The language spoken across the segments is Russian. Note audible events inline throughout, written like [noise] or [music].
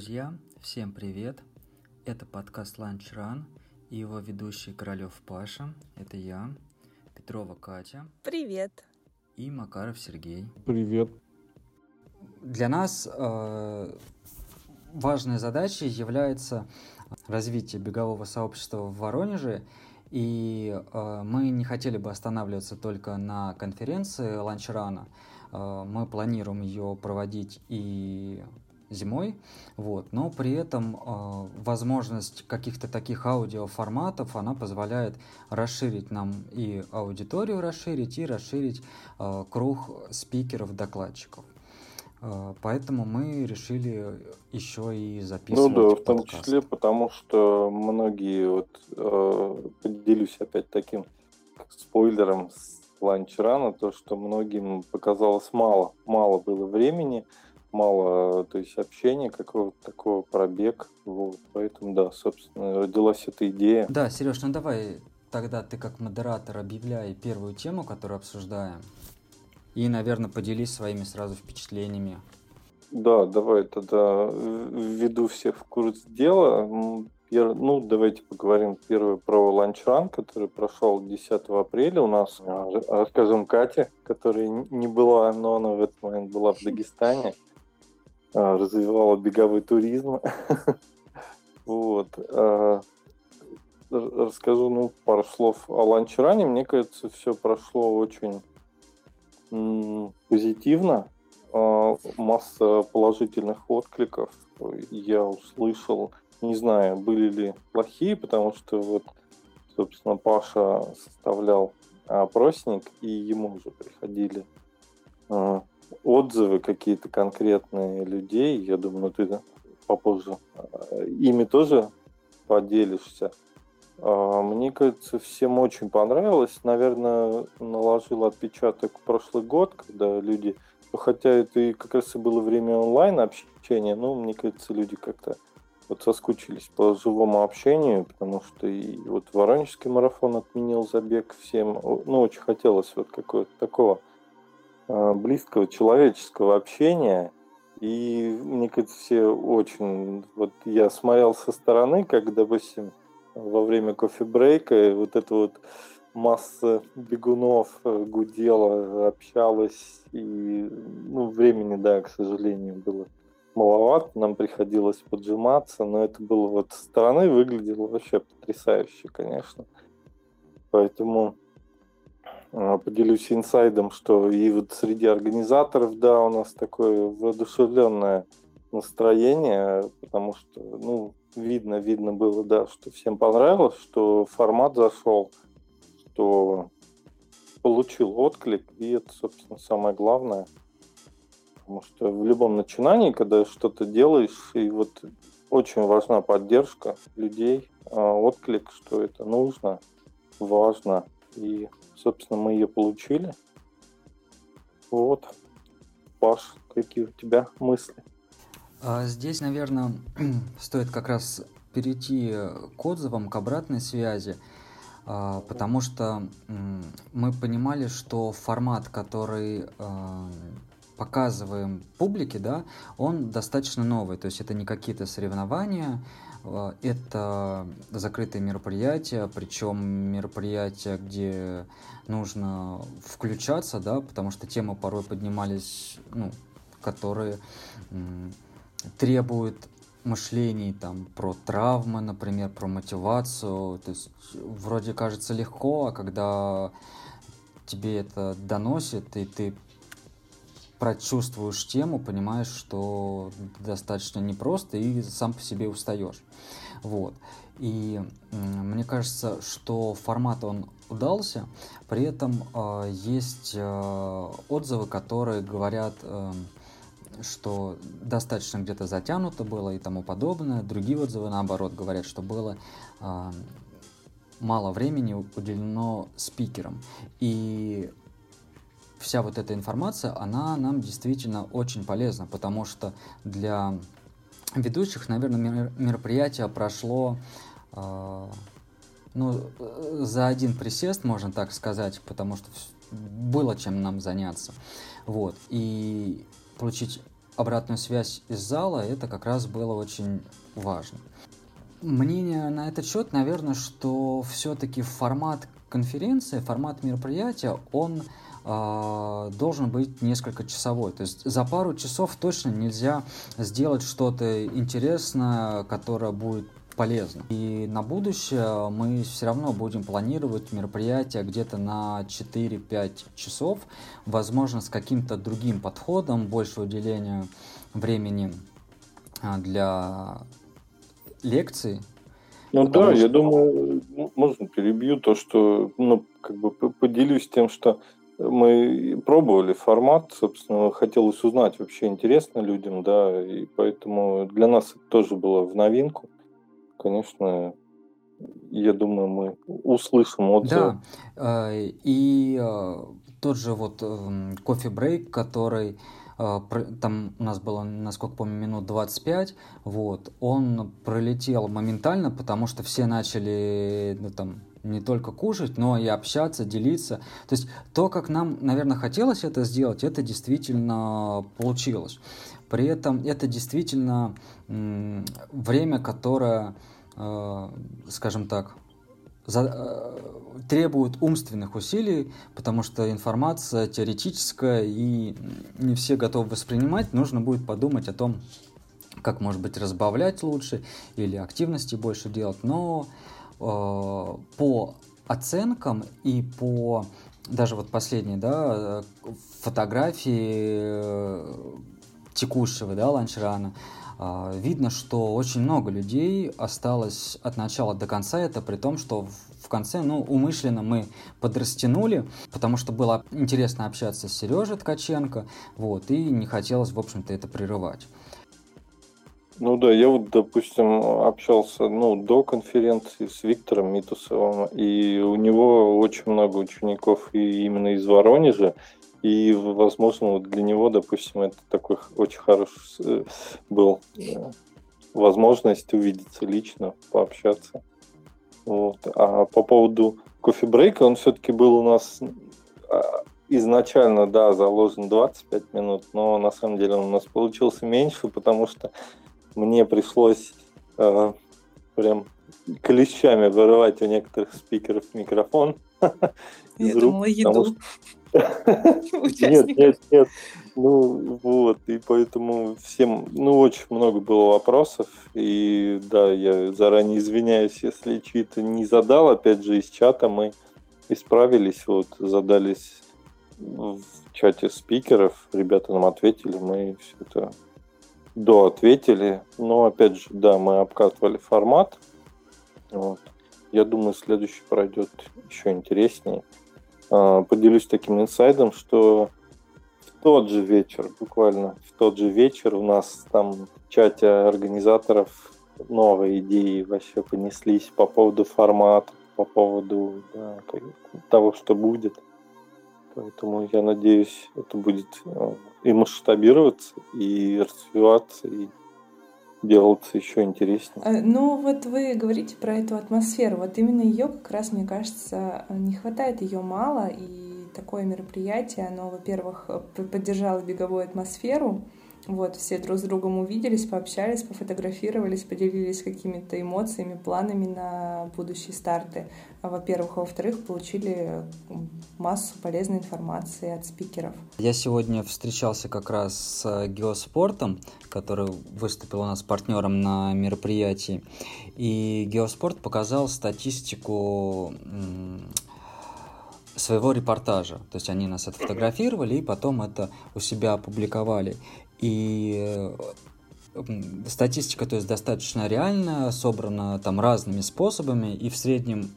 Друзья, всем привет! Это подкаст Lunch Run и его ведущий Королев Паша. Это я, Петрова Катя. Привет! И Макаров Сергей. Привет! Для нас э, важной задачей является развитие бегового сообщества в Воронеже. И э, мы не хотели бы останавливаться только на конференции ланчрана. Э, мы планируем ее проводить и зимой, вот, но при этом э, возможность каких-то таких аудиоформатов, она позволяет расширить нам и аудиторию расширить, и расширить э, круг спикеров-докладчиков. Э, поэтому мы решили еще и записывать Ну да, в том подкаст. числе, потому что многие, вот, э, поделюсь опять таким спойлером с ланчрана, то, что многим показалось мало, мало было времени, мало, то есть общения какого-то такого, пробег, вот, поэтому, да, собственно, родилась эта идея. Да, Сереж, ну давай тогда ты как модератор объявляй первую тему, которую обсуждаем. И, наверное, поделись своими сразу впечатлениями. Да, давай тогда введу всех в курс дела. Ну, давайте поговорим первое про ланчран, который прошел 10 апреля у нас. Р- Расскажем Кате, которая не была, но она в этот момент была в Дагестане, развивала беговой туризм. [laughs] Вот. а, Расскажу, ну, пару слов о ланчране. Мне кажется, все прошло очень позитивно. А, Масса положительных откликов я услышал. Не знаю, были ли плохие, потому что вот, собственно, Паша составлял опросник, и ему уже приходили а, отзывы какие-то конкретные людей. Я думаю, ну, ты попозже а, ими тоже поделишься. А, Мне кажется, всем очень понравилось. Наверное, наложил отпечаток прошлый год, когда люди... Хотя это и как раз и было время онлайн общения, но мне кажется, люди как-то вот соскучились по живому общению, потому что и вот Воронежский марафон отменил забег всем. Ну, очень хотелось вот какого-то такого близкого человеческого общения. И мне кажется, все очень... Вот я смотрел со стороны, как, допустим, во время кофе-брейка вот эта вот масса бегунов э, гудела, общалась, и ну, времени, да, к сожалению, было маловато, нам приходилось поджиматься, но это было вот со стороны выглядело вообще потрясающе, конечно. Поэтому поделюсь инсайдом, что и вот среди организаторов, да, у нас такое воодушевленное настроение, потому что, ну, видно, видно было, да, что всем понравилось, что формат зашел, что получил отклик, и это, собственно, самое главное. Потому что в любом начинании, когда что-то делаешь, и вот очень важна поддержка людей, а, отклик, что это нужно, важно, и, собственно, мы ее получили. Вот. Паш, какие у тебя мысли? А Здесь, наверное, [clears throat] стоит как раз перейти к отзывам, к обратной связи, а, потому что мы понимали, что формат, который а, показываем публике, да, он достаточно новый, то есть это не какие-то соревнования, это закрытые мероприятия, причем мероприятия, где нужно включаться, да, потому что темы порой поднимались, ну, которые требуют мышлений там про травмы, например, про мотивацию. То есть вроде кажется легко, а когда тебе это доносит, и ты прочувствуешь тему, понимаешь, что достаточно непросто и сам по себе устаешь. Вот. И мне кажется, что формат он удался, при этом э, есть э, отзывы, которые говорят, э, что достаточно где-то затянуто было и тому подобное. Другие отзывы, наоборот, говорят, что было э, мало времени уделено спикерам. И вся вот эта информация, она нам действительно очень полезна, потому что для ведущих, наверное, мероприятие прошло э, ну, за один присест, можно так сказать, потому что было чем нам заняться. Вот. И получить обратную связь из зала, это как раз было очень важно. Мнение на этот счет, наверное, что все-таки формат конференции, формат мероприятия, он э, должен быть несколько часовой. То есть за пару часов точно нельзя сделать что-то интересное, которое будет полезно. И на будущее мы все равно будем планировать мероприятия где-то на 4-5 часов, возможно, с каким-то другим подходом, больше уделения времени а, для лекций. Ну да, что... я думаю, можно перебью то, что, ну, как бы поделюсь тем, что мы пробовали формат, собственно, хотелось узнать вообще интересно людям, да, и поэтому для нас это тоже было в новинку. Конечно, я думаю, мы услышим отзывы. Да, э, и э, тот же вот кофе-брейк, который а, там у нас было, насколько помню, минут 25, вот, он пролетел моментально, потому что все начали, ну, там, не только кушать, но и общаться, делиться. То есть то, как нам, наверное, хотелось это сделать, это действительно получилось. При этом это действительно время, которое, э, скажем так, э, требуют умственных усилий, потому что информация теоретическая и не все готовы воспринимать. Нужно будет подумать о том, как, может быть, разбавлять лучше или активности больше делать. Но по оценкам и по даже вот последней да, фотографии э, текущего да, ланчрана, видно, что очень много людей осталось от начала до конца, это при том, что в конце, ну, умышленно мы подрастянули, потому что было интересно общаться с Сережей Ткаченко, вот, и не хотелось, в общем-то, это прерывать. Ну да, я вот, допустим, общался ну, до конференции с Виктором Митусовым, и у него очень много учеников и именно из Воронежа, и, возможно, вот для него, допустим, это такой очень хороший э, был э, возможность увидеться лично, пообщаться. Вот. А по поводу кофе-брейка, он все-таки был у нас а, изначально, да, заложен 25 минут, но на самом деле он у нас получился меньше, потому что мне пришлось э, прям клещами вырывать у некоторых спикеров микрофон. [laughs] Я думала, еду. [laughs] [laughs] Нет, нет, нет. Ну, вот, и поэтому всем, ну, очень много было вопросов, и да, я заранее извиняюсь, если чьи-то не задал, опять же, из чата мы исправились, вот, задались в чате спикеров, ребята нам ответили, мы все это до ответили, но, опять же, да, мы обкатывали формат, вот. Я думаю, следующий пройдет еще интереснее. А, поделюсь таким инсайдом, что в тот же вечер, буквально в тот же вечер у нас там в чате организаторов новые идеи вообще понеслись по поводу формата, по поводу да, того, что будет. Поэтому я надеюсь, это будет э, и масштабироваться, и развиваться, и делаться еще интереснее. Э, ну, вот вы говорите про эту атмосферу. Вот именно ее как раз, мне кажется, не хватает ее мало. И такое мероприятие, оно, во-первых, поддержало беговую атмосферу, вот, все друг с другом увиделись, пообщались, пофотографировались, поделились какими-то эмоциями, планами на будущие старты. Во-первых, а во-вторых, получили массу полезной информации от спикеров. Я сегодня встречался как раз с Геоспортом, который выступил у нас партнером на мероприятии. И Геоспорт показал статистику своего репортажа. То есть они нас отфотографировали и потом это у себя опубликовали. И статистика, то есть достаточно реальная, собрана там разными способами, и в среднем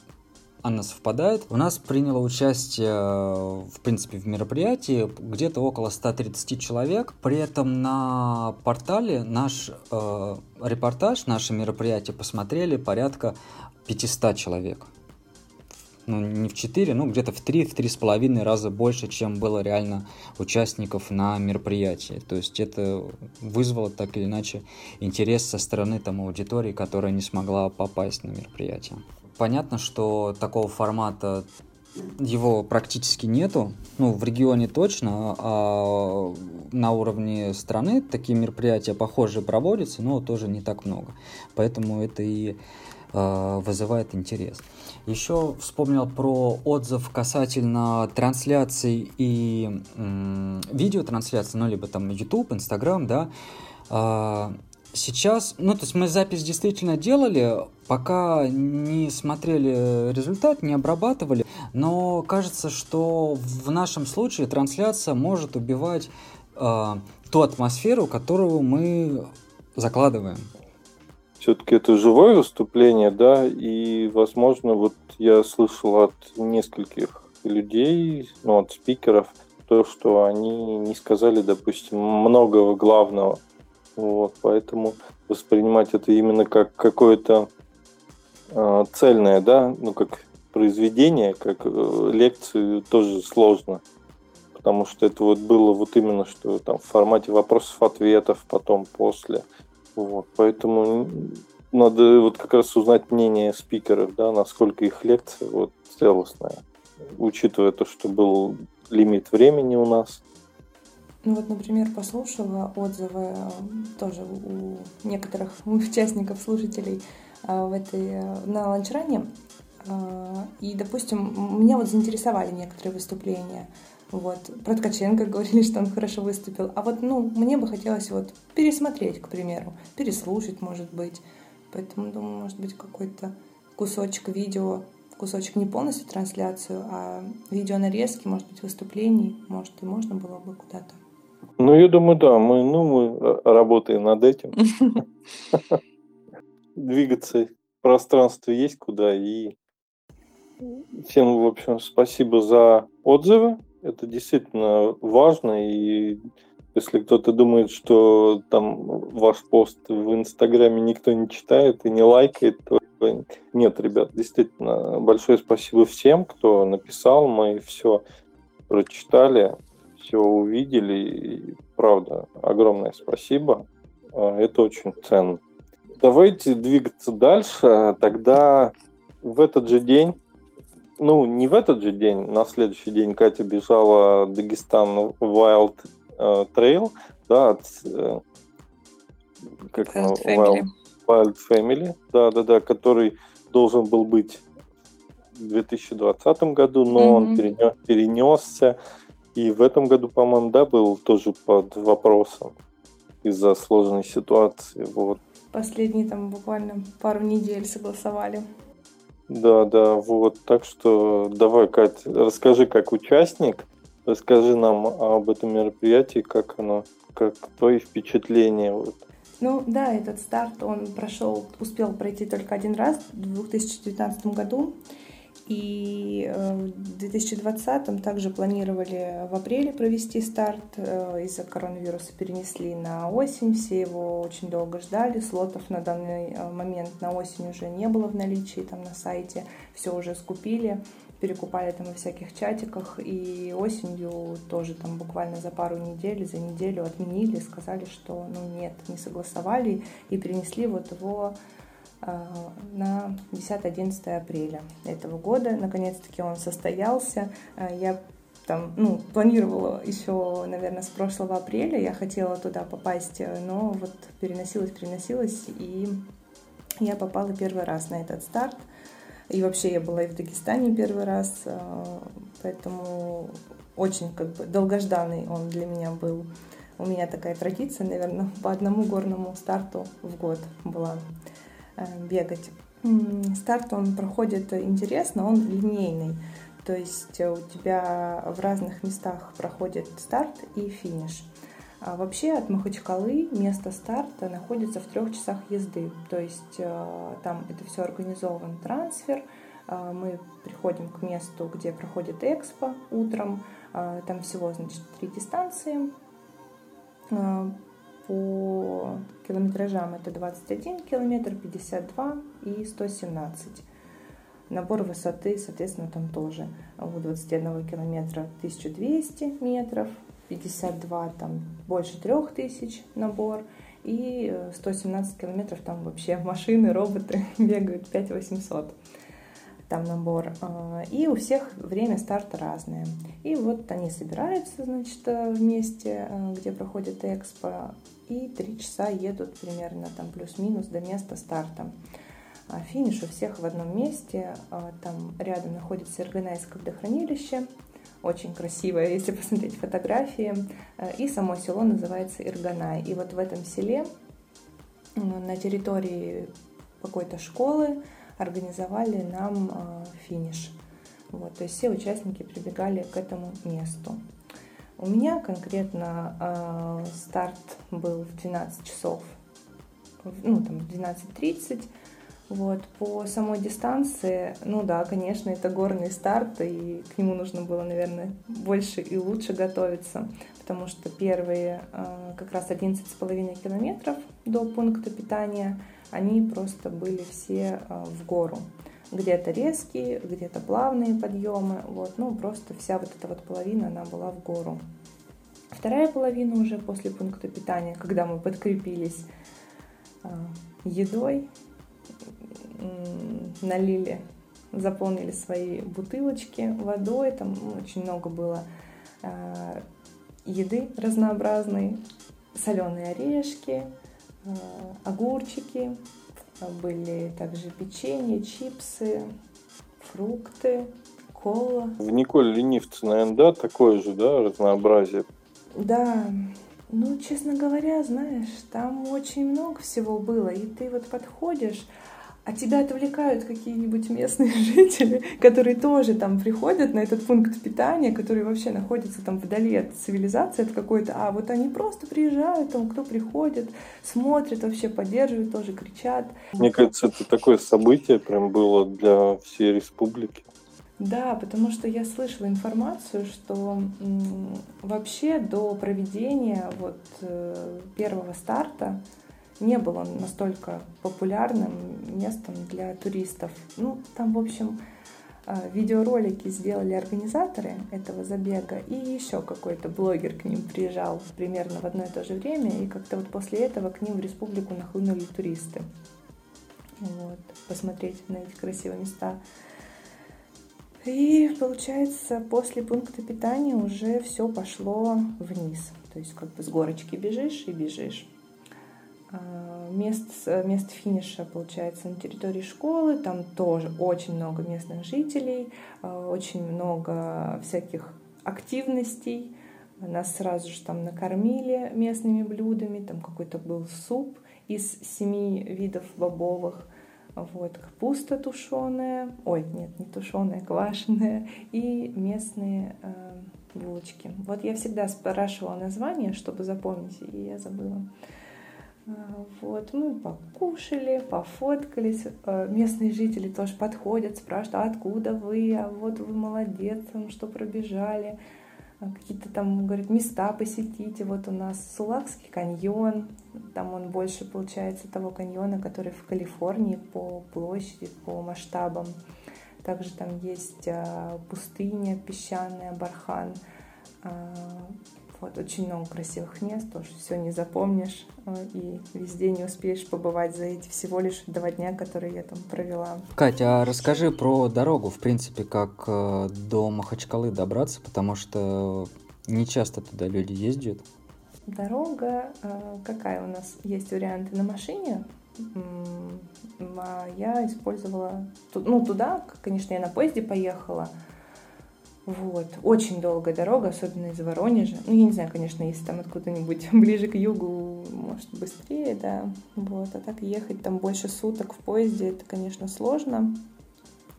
она совпадает. У нас приняло участие, в принципе, в мероприятии где-то около 130 человек. При этом на портале наш э, репортаж, наше мероприятие посмотрели порядка 500 человек ну, не в 4, ну, где-то в 3, в 3,5 раза больше, чем было реально участников на мероприятии. То есть это вызвало так или иначе интерес со стороны там аудитории, которая не смогла попасть на мероприятие. Понятно, что такого формата его практически нету. Ну, в регионе точно, а на уровне страны такие мероприятия похожие проводятся, но тоже не так много. Поэтому это и вызывает интерес. Еще вспомнил про отзыв касательно трансляций и видеотрансляций, ну, либо там YouTube, Instagram, да. Э, сейчас, ну, то есть мы запись действительно делали, пока не смотрели результат, не обрабатывали, но кажется, что в нашем случае трансляция может убивать э, ту атмосферу, которую мы закладываем. Все-таки это живое выступление, да, и, возможно, вот я слышал от нескольких людей, ну, от спикеров, то, что они не сказали, допустим, многого главного. Вот, поэтому воспринимать это именно как какое-то э, цельное, да, ну как произведение, как э, лекцию тоже сложно, потому что это вот было вот именно что там в формате вопросов-ответов, потом после, вот, поэтому надо вот как раз узнать мнение спикеров, да, насколько их лекция вот целостная, учитывая то, что был лимит времени у нас, ну вот, например, послушала отзывы э, тоже у некоторых [laughs] участников, слушателей э, в этой, э, на ланчране. И, допустим, меня вот заинтересовали некоторые выступления. Вот. Про Ткаченко говорили, что он хорошо выступил. А вот, ну, мне бы хотелось вот пересмотреть, к примеру, переслушать, может быть. Поэтому, думаю, может быть, какой-то кусочек видео, кусочек не полностью трансляцию, а видео нарезки, может быть, выступлений, может, и можно было бы куда-то ну, я думаю, да, мы, ну, мы э, работаем над этим. [laughs] Двигаться пространство есть куда, и всем, в общем, спасибо за отзывы. Это действительно важно, и если кто-то думает, что там ваш пост в Инстаграме никто не читает и не лайкает, то нет, ребят, действительно, большое спасибо всем, кто написал, мы все прочитали все увидели. И, правда, огромное спасибо. А, это очень ценно. Давайте двигаться дальше. Тогда в этот же день, ну, не в этот же день, на следующий день Катя бежала Дагестан Wild uh, Trail, да, от, uh, как Wild, Family. Wild Family, да, да, да, который должен был быть в 2020 году, но mm-hmm. он перенес, перенесся и в этом году, по-моему, да, был тоже под вопросом из-за сложной ситуации. Вот. Последние там буквально пару недель согласовали. Да, да, вот. Так что давай, Катя, расскажи как участник, расскажи нам об этом мероприятии, как оно, как твои впечатления. Вот. Ну да, этот старт, он прошел, успел пройти только один раз в 2019 году. И э, в 2020 также планировали в апреле провести старт. Э, из-за коронавируса перенесли на осень. Все его очень долго ждали. Слотов на данный э, момент на осень уже не было в наличии там на сайте. Все уже скупили перекупали там во всяких чатиках, и осенью тоже там буквально за пару недель, за неделю отменили, сказали, что ну нет, не согласовали, и перенесли вот его на 10-11 апреля этого года. Наконец-таки он состоялся. А, я там, ну, планировала еще, наверное, с прошлого апреля. Я хотела туда попасть, но вот переносилась, переносилась, и я попала первый раз на этот старт. И вообще я была и в Дагестане первый раз, поэтому очень как бы долгожданный он для меня был. У меня такая традиция, наверное, по одному горному старту в год была. Э, бегать. Старт он проходит интересно, он линейный. То есть у тебя в разных местах проходит старт и финиш. А вообще от Махачкалы место старта находится в трех часах езды. То есть э, там это все организован трансфер. Э, мы приходим к месту, где проходит экспо утром. Там всего, значит, три дистанции по километражам это 21 километр, 52 и 117. Набор высоты, соответственно, там тоже у 21 километра 1200 метров, 52 там больше 3000 набор, и 117 километров там вообще [laughs] машины, роботы [laughs] бегают 5800. Там набор. А, и у всех время старта разное. И вот они собираются, значит, вместе, где проходит экспо, и три часа едут примерно там плюс-минус до места старта. А финиш у всех в одном месте. Там рядом находится Ирганайское водохранилище, очень красивое, если посмотреть фотографии. И само село называется Ирганай. И вот в этом селе на территории какой-то школы организовали нам э, финиш. Вот, то есть все участники прибегали к этому месту. У меня конкретно э, старт был в 12 часов, ну там 12.30. Вот, по самой дистанции, ну да, конечно, это горный старт, и к нему нужно было, наверное, больше и лучше готовиться, потому что первые э, как раз 11,5 километров до пункта питания – они просто были все а, в гору. Где-то резкие, где-то плавные подъемы, вот, ну просто вся вот эта вот половина, она была в гору. Вторая половина уже после пункта питания, когда мы подкрепились а, едой, налили, заполнили свои бутылочки водой, там очень много было а, еды разнообразной, соленые орешки, огурчики, были также печенье, чипсы, фрукты, кола. В Николь Ленивце, наверное, да, такое же, да, разнообразие? Да, ну, честно говоря, знаешь, там очень много всего было, и ты вот подходишь, а тебя отвлекают какие-нибудь местные [laughs] жители, которые тоже там приходят на этот пункт питания, который вообще находится там вдали от цивилизации, от какой-то, а вот они просто приезжают, там кто приходит, смотрит, вообще поддерживает, тоже кричат. Мне кажется, это такое событие прям было для всей республики. Да, потому что я слышала информацию, что м, вообще до проведения вот э, первого старта не был он настолько популярным местом для туристов. Ну, там, в общем, э, видеоролики сделали организаторы этого забега, и еще какой-то блогер к ним приезжал примерно в одно и то же время, и как-то вот после этого к ним в республику нахлынули туристы. Вот, посмотреть на эти красивые места. И получается, после пункта питания уже все пошло вниз. То есть как бы с горочки бежишь и бежишь. А, мест, мест финиша, получается, на территории школы. Там тоже очень много местных жителей, а, очень много всяких активностей. Нас сразу же там накормили местными блюдами. Там какой-то был суп из семи видов бобовых. Вот, капуста тушеная, ой, нет, не тушеная, квашеная, и местные э, булочки. Вот я всегда спрашивала название, чтобы запомнить, и я забыла. А, вот, мы покушали, пофоткались. А, местные жители тоже подходят, спрашивают, а откуда вы, а вот вы молодец, что пробежали. А, какие-то там, говорят, места посетите. Вот у нас Сулакский каньон, там он больше получается того каньона, который в Калифорнии по площади, по масштабам. Также там есть пустыня песчаная, Бархан. Вот, очень много красивых мест, тоже все не запомнишь э, и везде не успеешь побывать за эти всего лишь два дня, которые я там провела. Катя, а расскажи про дорогу, в принципе, как э, до Махачкалы добраться, потому что не часто туда люди ездят. Дорога, э, какая у нас есть варианты на машине, а я использовала, ну, туда, конечно, я на поезде поехала, вот. Очень долгая дорога, особенно из Воронежа. Ну, я не знаю, конечно, если там откуда-нибудь [laughs] ближе к югу, может, быстрее, да. Вот. А так ехать там больше суток в поезде, это, конечно, сложно,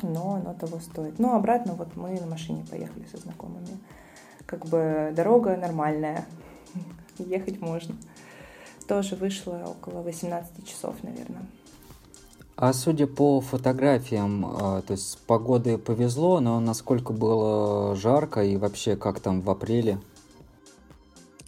но оно того стоит. Ну, обратно вот мы на машине поехали со знакомыми. Как бы дорога нормальная, [laughs] ехать можно. Тоже вышло около 18 часов, наверное. А судя по фотографиям, а, то есть с погодой повезло, но насколько было жарко и вообще как там в апреле?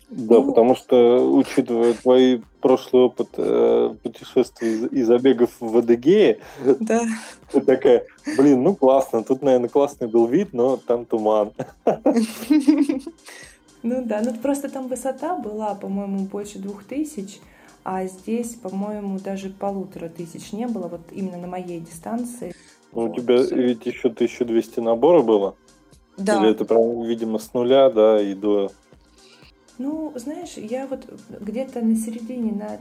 Да, ну, потому что, учитывая твой прошлый опыт э, путешествий и забегов в Адыгее, да. [laughs] ты такая, блин, ну классно, тут, наверное, классный был вид, но там туман. [laughs] Ну да, ну просто там высота была, по-моему, больше двух тысяч, А здесь, по-моему, даже полутора тысяч не было, вот именно на моей дистанции. Ну, у тебя ведь еще 1200 набора было? Да. Или это прям, видимо, с нуля, да, и до... Ну, знаешь, я вот где-то на середине, на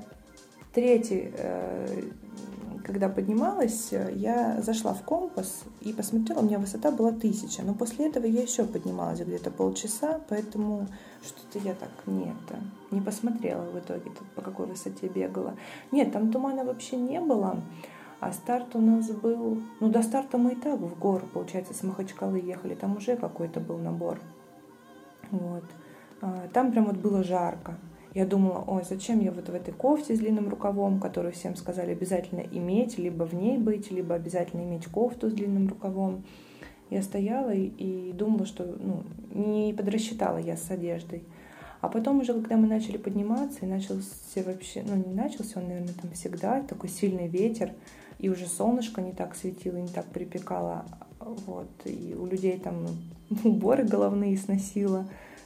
третьей, э, когда поднималась, я зашла в компас и посмотрела, у меня высота была тысяча. Но после этого я еще поднималась где-то полчаса, поэтому что-то я так не это, не посмотрела в итоге, по какой высоте бегала. Нет, там тумана вообще не было. А старт у нас был... Ну, до старта мы и так в гору, получается, с Махачкалы ехали. Там уже какой-то был набор. Вот. А, там прям вот было жарко. Я думала, ой, зачем я вот в этой кофте с длинным рукавом, которую всем сказали обязательно иметь, либо в ней быть, либо обязательно иметь кофту с длинным рукавом. Я стояла и, думала, что ну, не подрасчитала я с одеждой. А потом уже, когда мы начали подниматься, и начался вообще, ну не начался, он, наверное, там всегда, такой сильный ветер, и уже солнышко не так светило, не так припекало, вот, и у людей там уборы головные сносило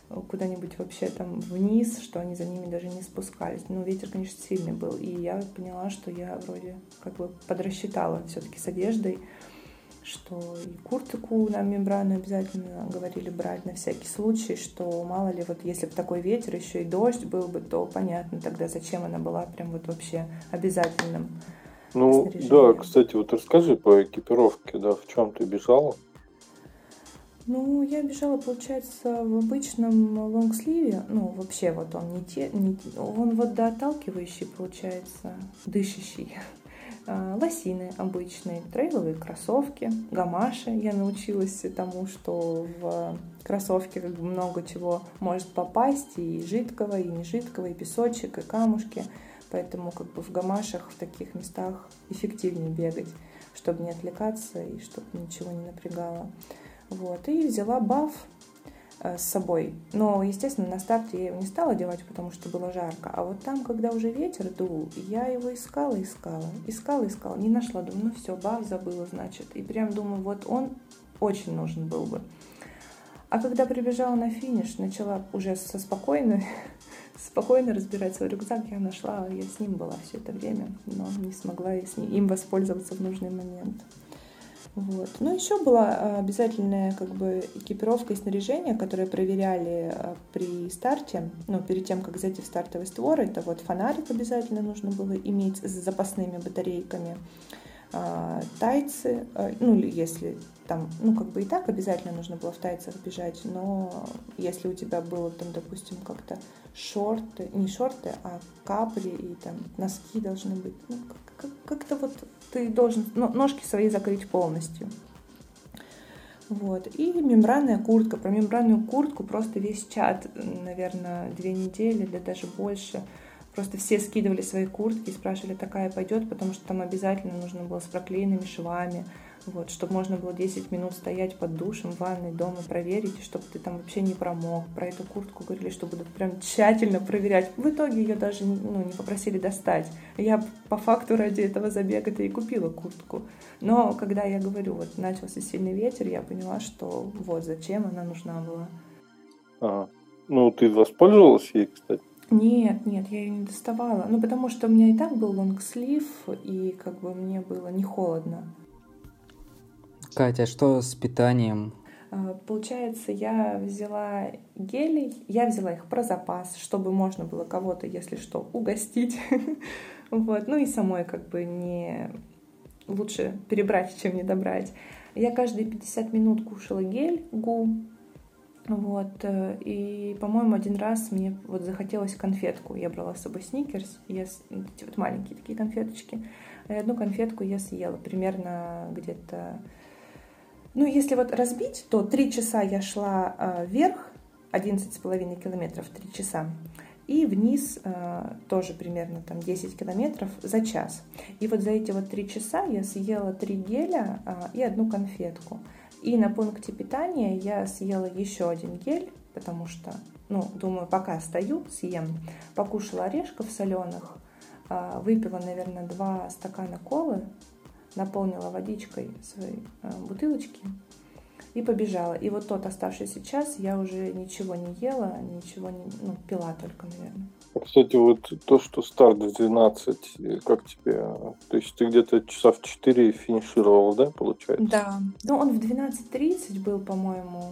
куда-нибудь вообще там вниз, что они за ними даже не спускались. Ну, ветер, конечно, сильный был, и я поняла, что я вроде как бы подрасчитала все-таки с одеждой, что и куртку нам мембрану обязательно говорили брать на всякий случай, что мало ли, вот если бы такой ветер, еще и дождь был бы, то понятно тогда, зачем она была прям вот вообще обязательным ну, да, кстати, вот расскажи по экипировке, да, в чем ты бежала? Ну, я бежала, получается, в обычном лонгсливе. Ну, вообще, вот он не те, не, он вот доталкивающий, получается, дышащий. А, лосины обычные, трейловые кроссовки, гамаши. Я научилась тому, что в кроссовке как бы много чего может попасть, и жидкого, и не жидкого, и песочек, и камушки. Поэтому как бы в гамашах в таких местах эффективнее бегать, чтобы не отвлекаться и чтобы ничего не напрягало. Вот. И взяла баф э, с собой. Но, естественно, на старте я его не стала одевать, потому что было жарко. А вот там, когда уже ветер дул, я его искала, искала, искала, искала, не нашла. Думаю, ну все, баф забыла, значит. И прям думаю, вот он очень нужен был бы. А когда прибежала на финиш, начала уже со спокойной [laughs] спокойно разбирать свой рюкзак. Я нашла, я с ним была все это время, но не смогла я с ним, им воспользоваться в нужный момент. Вот. Ну, еще была а, обязательная как бы экипировка и снаряжение, которое проверяли а, при старте, ну, перед тем, как зайти в стартовый створ. Это вот фонарик обязательно нужно было иметь с запасными батарейками, а, тайцы, ну, если там, ну, как бы и так обязательно нужно было в тайцах бежать, но если у тебя было там, допустим, как-то шорты, не шорты, а капри и там носки должны быть, ну, как-то вот ты должен ножки свои закрыть полностью. Вот. И мембранная куртка. Про мембранную куртку просто весь чат, наверное, две недели, да даже больше. Просто все скидывали свои куртки и спрашивали, такая пойдет, потому что там обязательно нужно было с проклеенными швами, вот, чтобы можно было 10 минут стоять под душем в ванной дома, проверить, чтобы ты там вообще не промок. Про эту куртку говорили, что будут прям тщательно проверять. В итоге ее даже ну, не попросили достать. Я по факту ради этого забега-то и купила куртку. Но когда я говорю, вот начался сильный ветер, я поняла, что вот зачем она нужна была. Ага. Ну, ты воспользовалась ей, кстати? Нет, нет, я ее не доставала. Ну, потому что у меня и так был лонгслив, и как бы мне было не холодно. Катя, что с питанием? А, получается, я взяла гелей, я взяла их про запас, чтобы можно было кого-то, если что, угостить. [laughs] вот. Ну и самой как бы не лучше перебрать, чем не добрать. Я каждые 50 минут кушала гель ГУ, вот, э, и, по-моему, один раз мне вот захотелось конфетку. Я брала с собой сникерс, я, эти вот маленькие такие конфеточки. И одну конфетку я съела примерно где-то ну, если вот разбить, то 3 часа я шла э, вверх, 11,5 километров 3 часа, и вниз э, тоже примерно там 10 километров за час. И вот за эти вот 3 часа я съела 3 геля э, и одну конфетку. И на пункте питания я съела еще один гель, потому что, ну, думаю, пока стою, съем. Покушала орешков соленых, э, выпила, наверное, 2 стакана колы, наполнила водичкой свои э, бутылочки и побежала. И вот тот оставшийся час я уже ничего не ела, ничего не... Ну, пила только, наверное. Кстати, вот то, что старт в 12, как тебе? То есть ты где-то часа в 4 финишировал, да, получается? Да. Ну, он в 12.30 был, по-моему,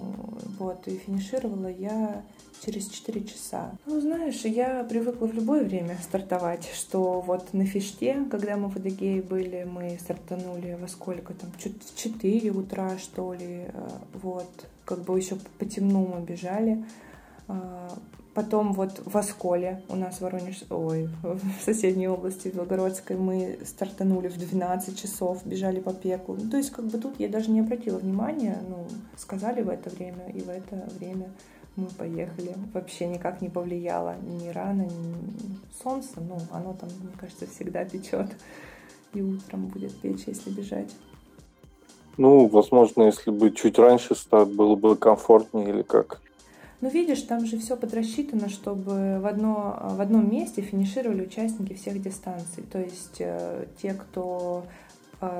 вот, и финишировала я через 4 часа. Ну, знаешь, я привыкла в любое время стартовать, что вот на фиште, когда мы в Адыгее были, мы стартанули во сколько там, чуть в 4 утра, что ли, э, вот, как бы еще по мы бежали. А, Потом вот в Осколе у нас в Воронеж, ой, в соседней области, в Белгородской, мы стартанули в 12 часов, бежали по пеку. Ну, то есть как бы тут я даже не обратила внимания, ну, сказали в это время, и в это время мы поехали. Вообще никак не повлияло ни рано, ни солнце. Ну, оно там, мне кажется, всегда печет. И утром будет печь, если бежать. Ну, возможно, если бы чуть раньше старт было бы комфортнее или как? Ну, видишь, там же все подрасчитано, чтобы в, одно, в одном месте финишировали участники всех дистанций. То есть э, те, кто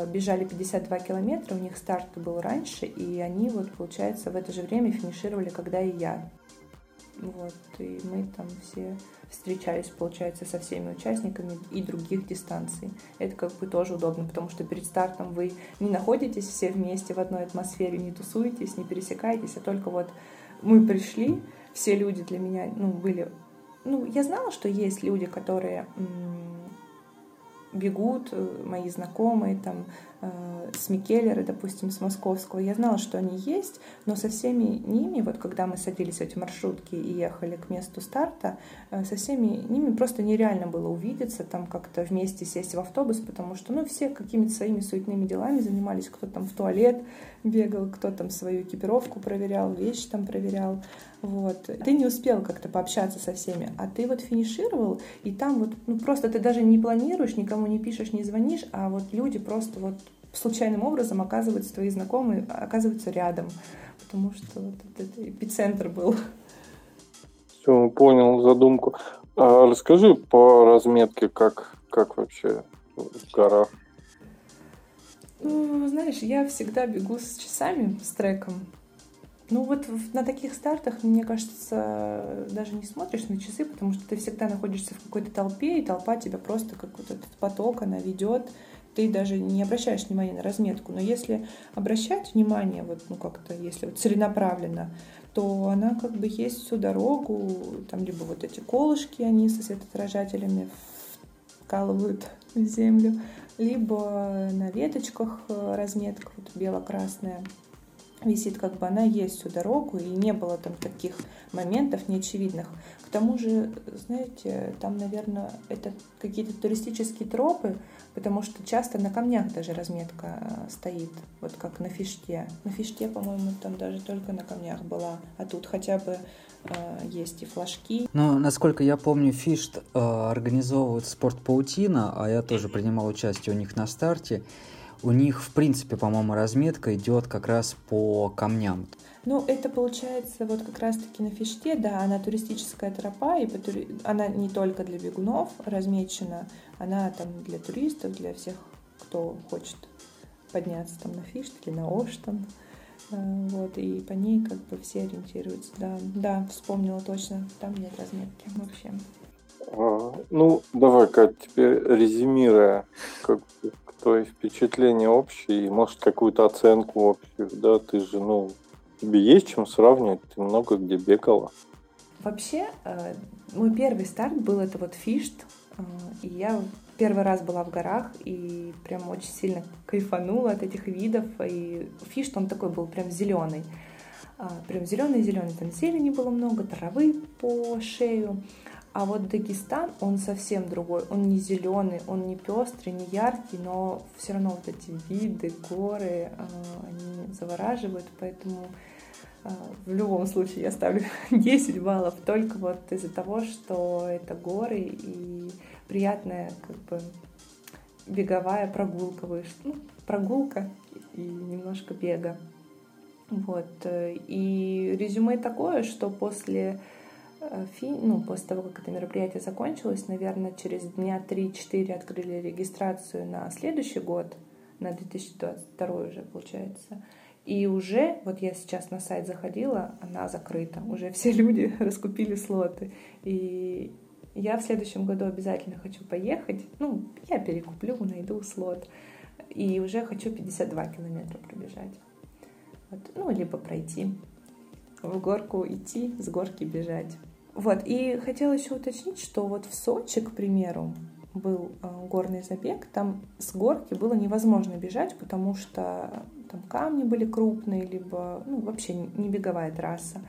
бежали 52 километра, у них старт был раньше, и они вот, получается, в это же время финишировали, когда и я. Вот, и мы там все встречались, получается, со всеми участниками и других дистанций. Это как бы тоже удобно, потому что перед стартом вы не находитесь все вместе в одной атмосфере, не тусуетесь, не пересекаетесь, а только вот мы пришли, все люди для меня, ну, были... Ну, я знала, что есть люди, которые бегут, э, мои знакомые, там, с Микеллера, допустим, с Московского. Я знала, что они есть, но со всеми ними, вот когда мы садились в эти маршрутки и ехали к месту старта, э, со всеми ними просто нереально было увидеться, там как-то вместе сесть в автобус, потому что, ну, все какими-то своими суетными делами занимались, кто там в туалет бегал, кто там свою экипировку проверял, вещи там проверял, вот. Ты не успел как-то пообщаться со всеми, а ты вот финишировал, и там вот, ну, просто ты даже не планируешь, никому не пишешь, не звонишь, а вот люди просто вот случайным образом оказываются, твои знакомые оказываются рядом, потому что вот этот эпицентр был. Все, понял задумку. А расскажи по разметке, как, как вообще в горах? Ну, знаешь, я всегда бегу с часами, с треком. Ну вот на таких стартах, мне кажется, даже не смотришь на часы, потому что ты всегда находишься в какой-то толпе, и толпа тебя просто как вот этот поток, она ведет, ты даже не обращаешь внимания на разметку. Но если обращать внимание, вот, ну как-то, если вот целенаправленно, то она как бы есть всю дорогу, там либо вот эти колышки, они со светоотражателями вкалывают в землю, либо на веточках э, разметка вот бело-красная висит, как бы она есть всю дорогу, и не было там таких моментов неочевидных. К тому же, знаете, там, наверное, это какие-то туристические тропы, потому что часто на камнях даже разметка э, стоит, вот как на фиште. На фиште, по-моему, там даже только на камнях была, а тут хотя бы э, есть и флажки. Ну, насколько я помню, Фишт э, организовывает спорт паутина, а я тоже принимал участие у них на старте. У них, в принципе, по-моему, разметка идет как раз по камням. Ну, это получается вот как раз-таки на Фиште, да, она туристическая тропа, и по тури... она не только для бегунов размечена, она там для туристов, для всех, кто хочет подняться там на Фишт или на Оштан. Э, вот, и по ней как бы все ориентируются. Да, да, вспомнила точно, там нет разметки вообще. А, ну, давай, Кать, теперь резюмируя, как твои впечатления общие, может, какую-то оценку общую, да, ты же, ну, тебе есть чем сравнивать, ты много где бегала. Вообще, э, мой первый старт был это вот фишт, э, и я первый раз была в горах и прям очень сильно кайфанула от этих видов. И фишт, он такой был прям зеленый. А, прям зеленый-зеленый. Там зелени было много, травы по шею. А вот Дагестан, он совсем другой. Он не зеленый, он не пестрый, не яркий, но все равно вот эти виды, горы, а, они завораживают. Поэтому а, в любом случае я ставлю [laughs] 10 баллов только вот из-за того, что это горы и приятная как бы беговая прогулка вышла. Ну, прогулка и немножко бега. Вот. Э, и резюме такое, что после фи... ну, после того, как это мероприятие закончилось, наверное, через дня 3-4 открыли регистрацию на следующий год, на 2022 уже, получается. И уже, вот я сейчас на сайт заходила, она закрыта. Уже все люди [laughs] раскупили слоты. И я в следующем году обязательно хочу поехать. Ну, я перекуплю, найду слот. И уже хочу 52 километра пробежать. Вот. Ну, либо пройти. В горку идти, с горки бежать. Вот. И хотела еще уточнить, что вот в Сочи, к примеру, был э, горный забег, там с горки было невозможно бежать, потому что там камни были крупные, либо ну, вообще не беговая трасса.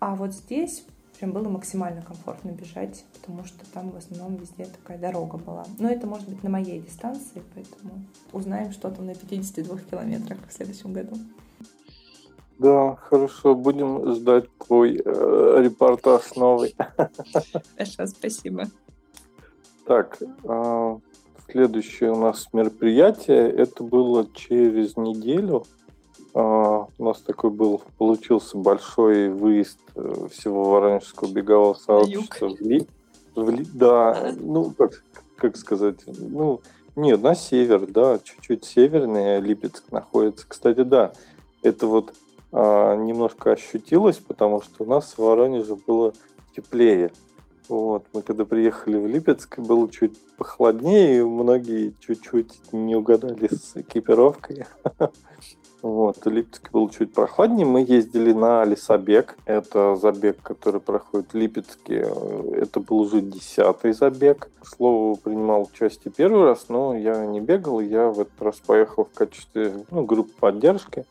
А вот здесь прям было максимально комфортно бежать, потому что там в основном везде такая дорога была. Но это может быть на моей дистанции, поэтому узнаем, что там на 52 километрах в следующем году. Да, хорошо, будем ждать твой э, репортаж новый. [laughs] Хорошо, спасибо. Так, э, следующее у нас мероприятие, это было через неделю. Uh, у нас такой был, получился большой выезд э, всего Воронежского бегового сообщества в Ли. В Ли да, а. ну, как, как сказать, ну, нет, на север, да, чуть-чуть севернее Липецк находится. Кстати, да, это вот немножко ощутилось, потому что у нас в Воронеже было теплее. Вот, мы когда приехали в Липецк, было чуть похолоднее, и многие чуть-чуть не угадали с экипировкой. [laughs] Вот, в Липецке было чуть прохладнее. Мы ездили на лесобег. Это забег, который проходит в Липецке. Это был уже десятый забег. К слову, принимал участие первый раз, но я не бегал. Я в этот раз поехал в качестве ну, группы поддержки,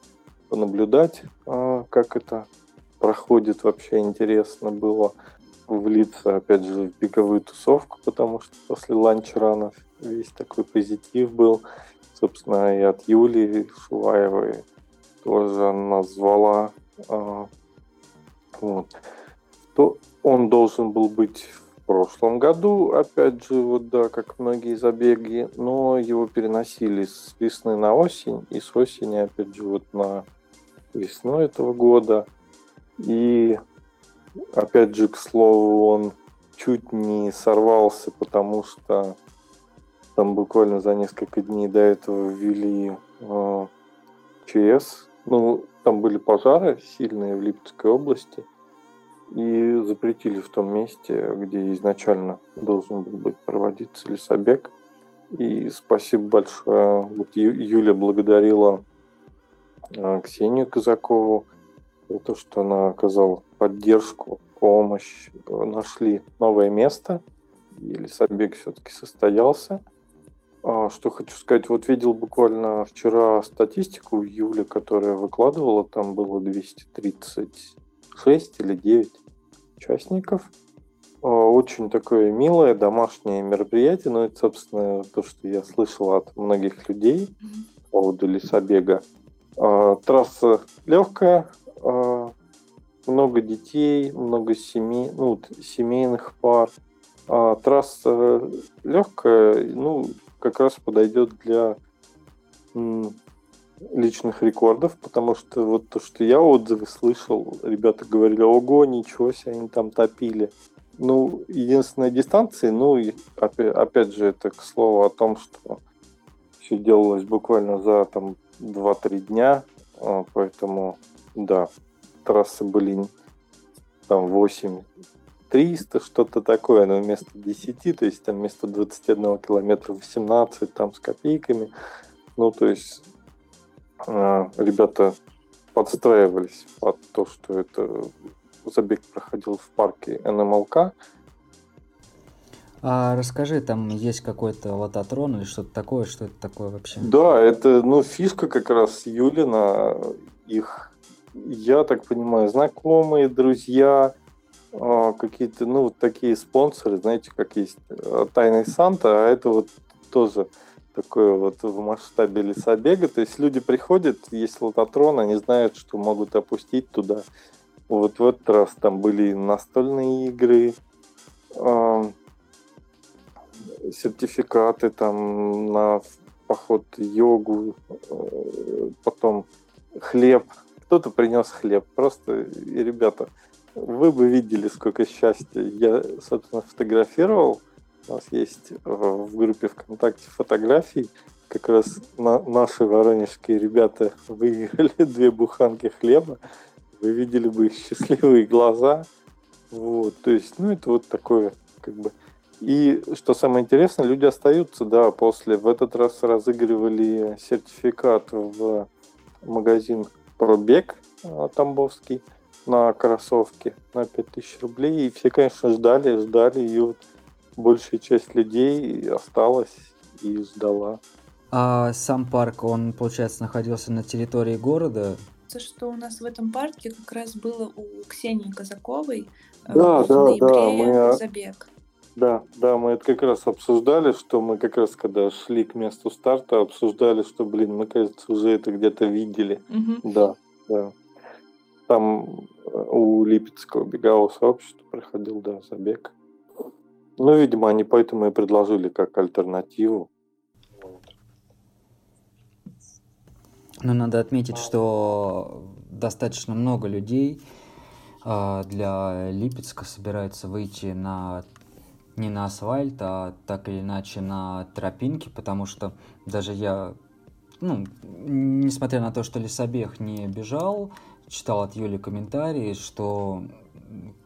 понаблюдать, а, как это проходит. Вообще интересно было влиться, опять же, в беговую тусовку, потому что после ланч-ранов весь такой позитив был. Собственно, и от Юлии Шуваевой тоже она звала. А, вот. То он должен был быть в прошлом году, опять же, вот да, как многие забеги, но его переносили с весны на осень, и с осени, опять же, вот на весну этого года. И опять же, к слову, он чуть не сорвался, потому что там буквально за несколько дней до этого ввели э, ЧС. Ну, там были пожары сильные в Липецкой области. И запретили в том месте, где изначально должен был быть проводиться лесобег. И спасибо большое. Вот Юля благодарила Ксению Казакову за то, что она оказала поддержку, помощь. Нашли новое место, и лесобег все-таки состоялся. А, что хочу сказать, вот видел буквально вчера статистику в июле, которая выкладывала, там было 236 или 9 участников. А, очень такое милое домашнее мероприятие, но это, собственно, то, что я слышал от многих людей по поводу лесобега. А, трасса легкая, много детей, много семей, ну, семейных пар. Трасса легкая, ну, как раз подойдет для личных рекордов, потому что вот то, что я отзывы слышал, ребята говорили, ого, ничего себе, они там топили. Ну, единственная дистанция, ну, и опять, опять же, это к слову о том, что все делалось буквально за там 2-3 дня, а, поэтому, да, трассы были там 8 300, что-то такое, но вместо 10, то есть там вместо 21 километра 18 там с копейками. Ну, то есть э, ребята подстраивались под то, что это забег проходил в парке НМЛК. А расскажи, там есть какой-то лототрон или что-то такое, что это такое вообще? Да, это, ну, фишка как раз Юлина, их, я так понимаю, знакомые, друзья, а, какие-то, ну, вот такие спонсоры, знаете, как есть э, Тайный Санта, а это вот тоже такое вот в масштабе лесобега. То есть люди приходят, есть лототрон, они знают, что могут опустить туда. Вот в этот раз там были настольные игры, сертификаты там на поход йогу, э, потом хлеб. Кто-то принес хлеб. Просто, и ребята, вы бы видели, сколько счастья. Я, собственно, фотографировал. У нас есть в группе ВКонтакте фотографии. как раз на, наши воронежские ребята [laughs] выиграли [laughs] две буханки хлеба, вы видели бы их счастливые глаза. Вот, то есть, ну, это вот такое, как бы... И что самое интересное, люди остаются, да, после. В этот раз разыгрывали сертификат в магазин Пробег а, Тамбовский на кроссовки на 5000 рублей. И все, конечно, ждали, ждали. И вот большая часть людей осталась и сдала. А сам парк, он, получается, находился на территории города? что у нас в этом парке как раз было у Ксении Казаковой э, да, в да, ноябре да, мы... забег. Да, да, мы это как раз обсуждали, что мы как раз когда шли к месту старта, обсуждали, что, блин, мы, кажется, уже это где-то видели. Угу. Да, да. Там э, у Липецкого бегового сообщества проходил, да, забег. Ну, видимо, они поэтому и предложили как альтернативу. Но надо отметить, что достаточно много людей э, для Липецка собирается выйти на не на асфальт, а так или иначе на тропинки, потому что даже я, ну, несмотря на то, что лесобег не бежал, читал от Юли комментарии, что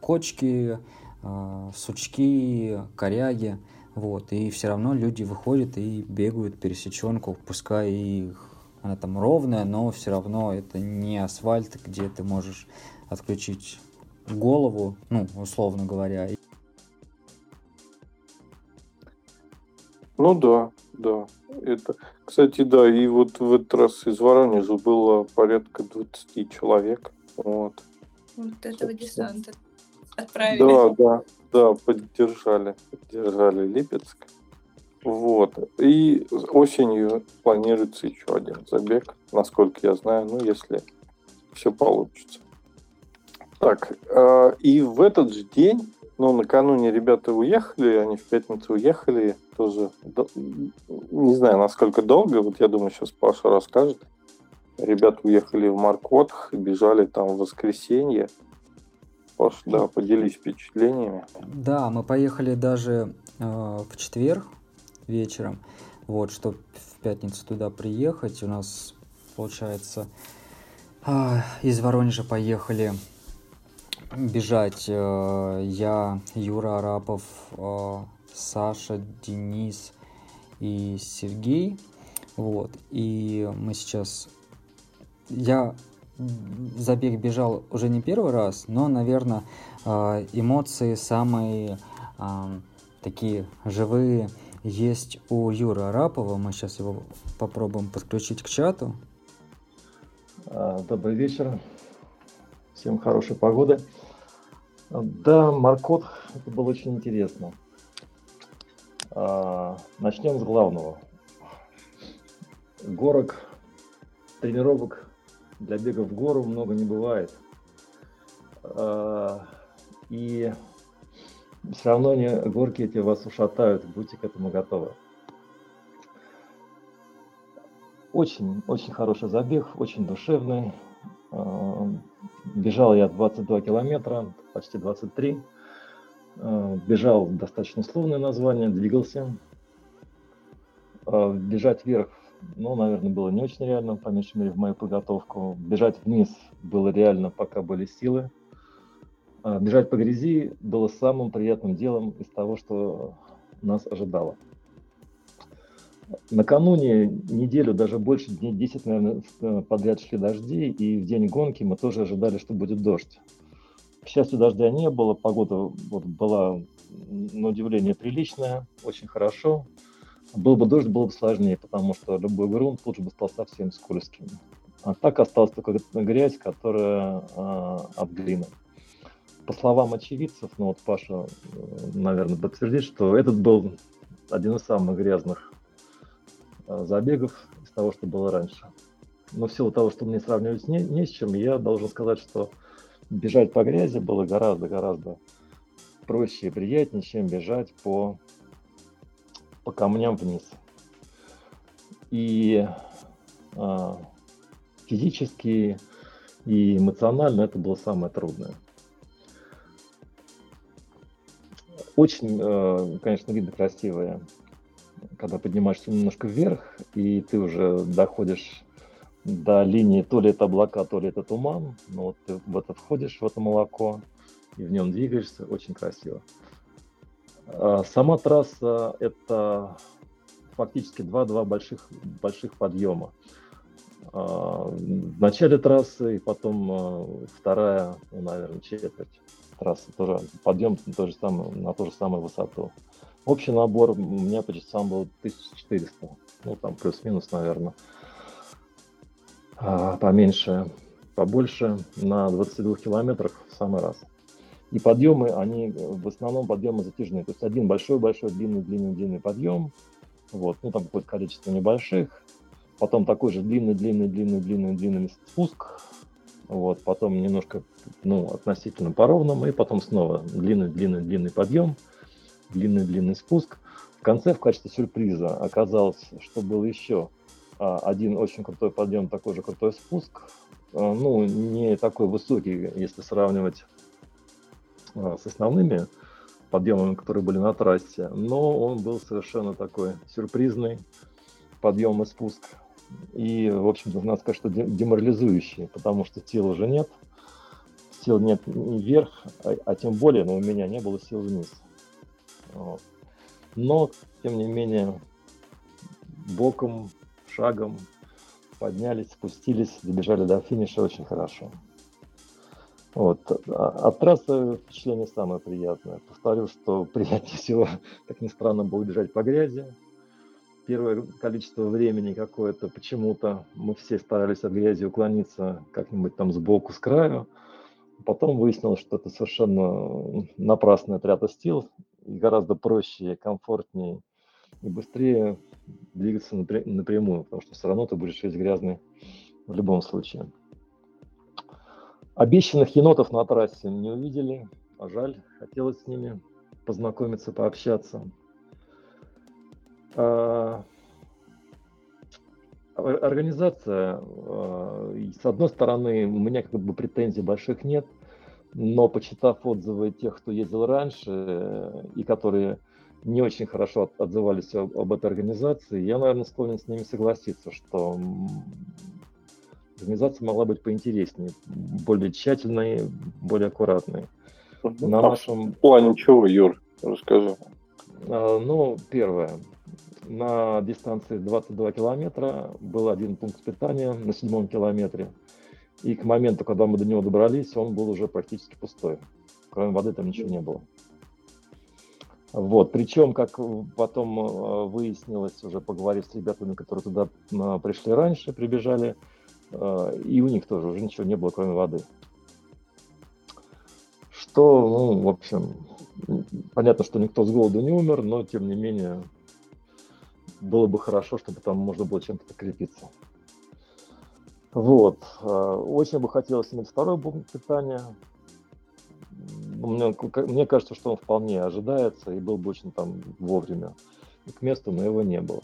кочки, э, сучки, коряги, вот, и все равно люди выходят и бегают пересеченку, пускай их она там ровная, но все равно это не асфальт, где ты можешь отключить голову, ну, условно говоря. Ну да, да. Это, кстати, да, и вот в этот раз из Воронежа было порядка 20 человек. Вот. Вот этого десанта отправили. Да, да, да, поддержали, поддержали Липецк. Вот. И осенью планируется еще один забег, насколько я знаю, ну, если все получится. Так, э, и в этот же день, ну, накануне ребята уехали, они в пятницу уехали, тоже, не знаю, насколько долго, вот я думаю, сейчас Паша расскажет. Ребята уехали в Маркотх, бежали там в воскресенье. Паш, да, поделись впечатлениями. Да, мы поехали даже э, в четверг, вечером. Вот, чтобы в пятницу туда приехать. У нас, получается, а, из Воронежа поехали бежать э, я, Юра Арапов, э, Саша, Денис и Сергей. Вот. И мы сейчас... Я забег бежал уже не первый раз, но, наверное, э, эмоции самые такие живые есть у Юры Арапова. Мы сейчас его попробуем подключить к чату. А, добрый вечер. Всем хорошей погоды. Да, Маркот, это было очень интересно. А, начнем с главного. Горок, тренировок для бега в гору много не бывает. А, и все равно они, горки эти вас ушатают, будьте к этому готовы. Очень, очень хороший забег, очень душевный. А, бежал я 22 километра, почти 23. А, бежал достаточно сложное название, двигался. А, бежать вверх, ну, наверное, было не очень реально, по меньшей мере, в мою подготовку. Бежать вниз было реально, пока были силы. А, бежать по грязи было самым приятным делом из того, что нас ожидало. Накануне неделю, даже больше дней 10, наверное, э, подряд шли дожди, и в день гонки мы тоже ожидали, что будет дождь. К счастью, дождя не было, погода вот была, на удивление, приличная, очень хорошо. Был бы дождь, было бы сложнее, потому что любой грунт же бы стал совсем скользким. А так осталась только грязь, которая э, от глины по словам очевидцев, ну вот Паша, наверное, подтвердит, что этот был один из самых грязных э, забегов из того, что было раньше. Но в силу того, что мне сравнивать не, не с чем, я должен сказать, что бежать по грязи было гораздо-гораздо проще и приятнее, чем бежать по, по камням вниз. И э, физически и эмоционально это было самое трудное. Очень, э, конечно, видно красивые когда поднимаешься немножко вверх, и ты уже доходишь до линии, то ли это облака, то ли это туман, но вот ты в это входишь, в это молоко, и в нем двигаешься, очень красиво. А, сама трасса – это фактически два-два больших, больших подъема. А, в начале трассы и потом а, вторая, ну, наверное, четверть трассы, тоже подъем то же самое, на ту же самую высоту. Общий набор у меня по часам был 1400, ну там плюс-минус, наверное. А, поменьше, побольше, на 22 километрах в самый раз. И подъемы, они в основном подъемы затяжные. То есть один большой-большой, длинный-длинный-длинный подъем, вот, ну там какое-то количество небольших, потом такой же длинный-длинный-длинный-длинный-длинный спуск, вот, потом немножко, ну, относительно по ровному, и потом снова длинный-длинный-длинный подъем, длинный-длинный спуск. В конце в качестве сюрприза оказалось, что был еще один очень крутой подъем, такой же крутой спуск, а, ну, не такой высокий, если сравнивать а, с основными подъемами, которые были на трассе, но он был совершенно такой сюрпризный подъем и спуск. И, в общем-то, надо сказать, что деморализующий, потому что сил уже нет. Сил нет вверх, а, а тем более, но у меня не было сил вниз. Вот. Но, тем не менее, боком, шагом поднялись, спустились, добежали до финиша очень хорошо. Вот. А, от трассы впечатление самое приятное. Повторю, что [laughs] приятнее всего, как ни странно, было бежать по грязи. Первое количество времени какое-то почему-то мы все старались от грязи уклониться как-нибудь там сбоку, с краю. Потом выяснилось, что это совершенно напрасная трата сил. И гораздо проще, комфортнее и быстрее двигаться напрямую, потому что все равно ты будешь весь грязный в любом случае. Обещанных енотов на трассе не увидели, а жаль, хотелось с ними познакомиться, пообщаться. А, организация, а, с одной стороны, у меня как бы претензий больших нет, но почитав отзывы тех, кто ездил раньше и которые не очень хорошо отзывались об, об этой организации, я, наверное, склонен с ними согласиться, что организация могла быть поинтереснее, более тщательной, более аккуратной. На а нашем... В плане чего, Юр, расскажи. А, ну, первое. На дистанции 22 километра был один пункт питания на седьмом километре. И к моменту, когда мы до него добрались, он был уже практически пустой. Кроме воды там ничего не было. Вот, причем, как потом а, выяснилось, уже поговорив с ребятами, которые туда пришли раньше, прибежали, и у них тоже уже ничего не было, кроме воды. Что, ну, в общем, понятно, что никто с голоду не умер, но, тем не менее, было бы хорошо, чтобы там можно было чем-то подкрепиться. Вот. Очень бы хотелось иметь второй пункт питания. Мне, кажется, что он вполне ожидается и был бы очень там вовремя и к месту, но его не было.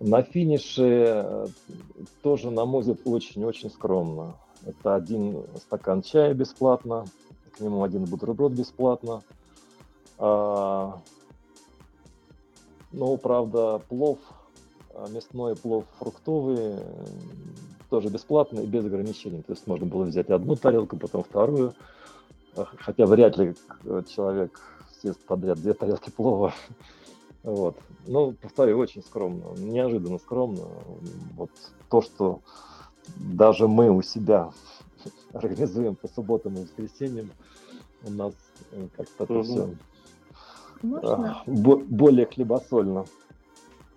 На финише э, тоже, на мой взгляд, очень-очень скромно. Это один стакан чая бесплатно, к нему один бутерброд бесплатно. А, ну, правда, плов, а, мясной плов фруктовый, тоже бесплатно и без ограничений. То есть можно было взять одну тарелку, потом вторую. А, хотя вряд ли человек съест подряд две тарелки плова. [laughs] Вот. Ну, повторю, очень скромно, неожиданно скромно. Вот то, что даже мы у себя [laughs] организуем по субботам и воскресеньям, у нас э, как-то это все можно? более хлебосольно.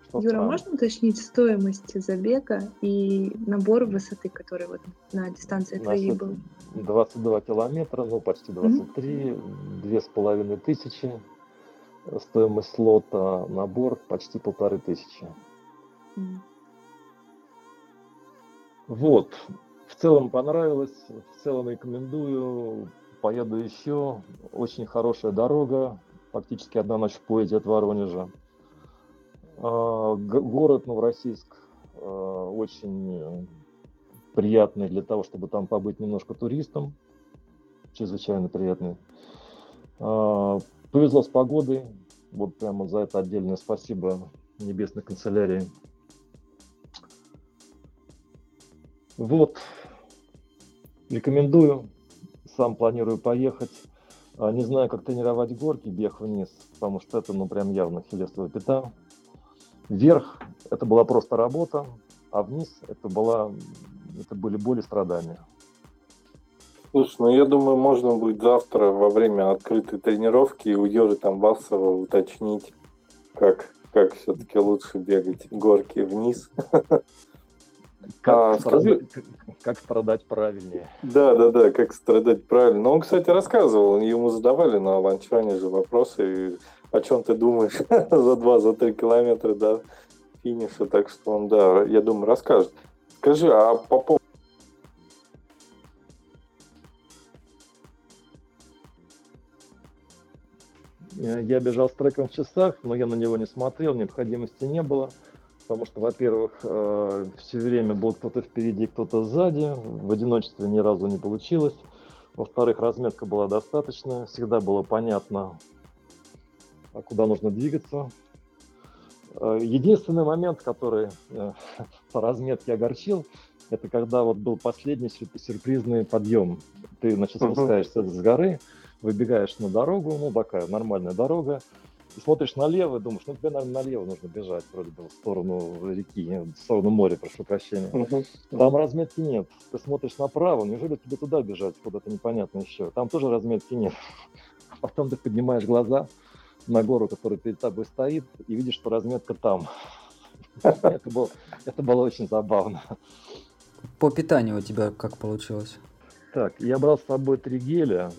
Что Юра, странно. можно уточнить стоимость забега и набор высоты, который вот на дистанции твоей был? 22 километра, ну почти 23, две с половиной тысячи стоимость слота набор почти полторы тысячи. Mm. Вот. В целом понравилось, в целом рекомендую, поеду еще. Очень хорошая дорога, фактически одна ночь в поезде от Воронежа. А, город Новороссийск а, очень приятный для того, чтобы там побыть немножко туристом. Чрезвычайно приятный. А, Повезло с погодой. Вот прямо за это отдельное спасибо небесной канцелярии. Вот, рекомендую, сам планирую поехать. Не знаю, как тренировать горки, бег вниз, потому что это, ну, прям явно хилесовая пята. Вверх это была просто работа, а вниз это, была, это были боли, страдания. Слушай, ну я думаю, можно будет завтра во время открытой тренировки у Юры Тамбасова уточнить, как, как все-таки лучше бегать горки вниз. [laughs] Как, а, скажи... как страдать правильнее. Да, да, да, как страдать правильно. Но он, кстати, рассказывал, ему задавали на ланчане же вопросы, о чем ты думаешь [laughs] за два, за три километра до финиша, так что он, да, я думаю, расскажет. Скажи, а по поводу Я бежал с треком в часах, но я на него не смотрел, необходимости не было потому что, во-первых, э, все время был кто-то впереди, кто-то сзади, в одиночестве ни разу не получилось. Во-вторых, разметка была достаточная, всегда было понятно, куда нужно двигаться. Э, единственный момент, который э, [laughs] по разметке огорчил, это когда вот был последний сюрпризный подъем. Ты, значит, спускаешься uh-huh. с горы, выбегаешь на дорогу, ну, такая нормальная дорога, ты смотришь налево и думаешь, ну тебе, наверное, налево нужно бежать, вроде бы, в сторону реки, в сторону моря, прошу прощения. Uh-huh. Там разметки нет. Ты смотришь направо, неужели тебе туда бежать, куда-то непонятно еще. Там тоже разметки нет. [laughs] Потом ты поднимаешь глаза на гору, которая перед тобой стоит, и видишь, что разметка там. Это было, это было очень забавно. По питанию у тебя как получилось? Так, я брал с собой три геля.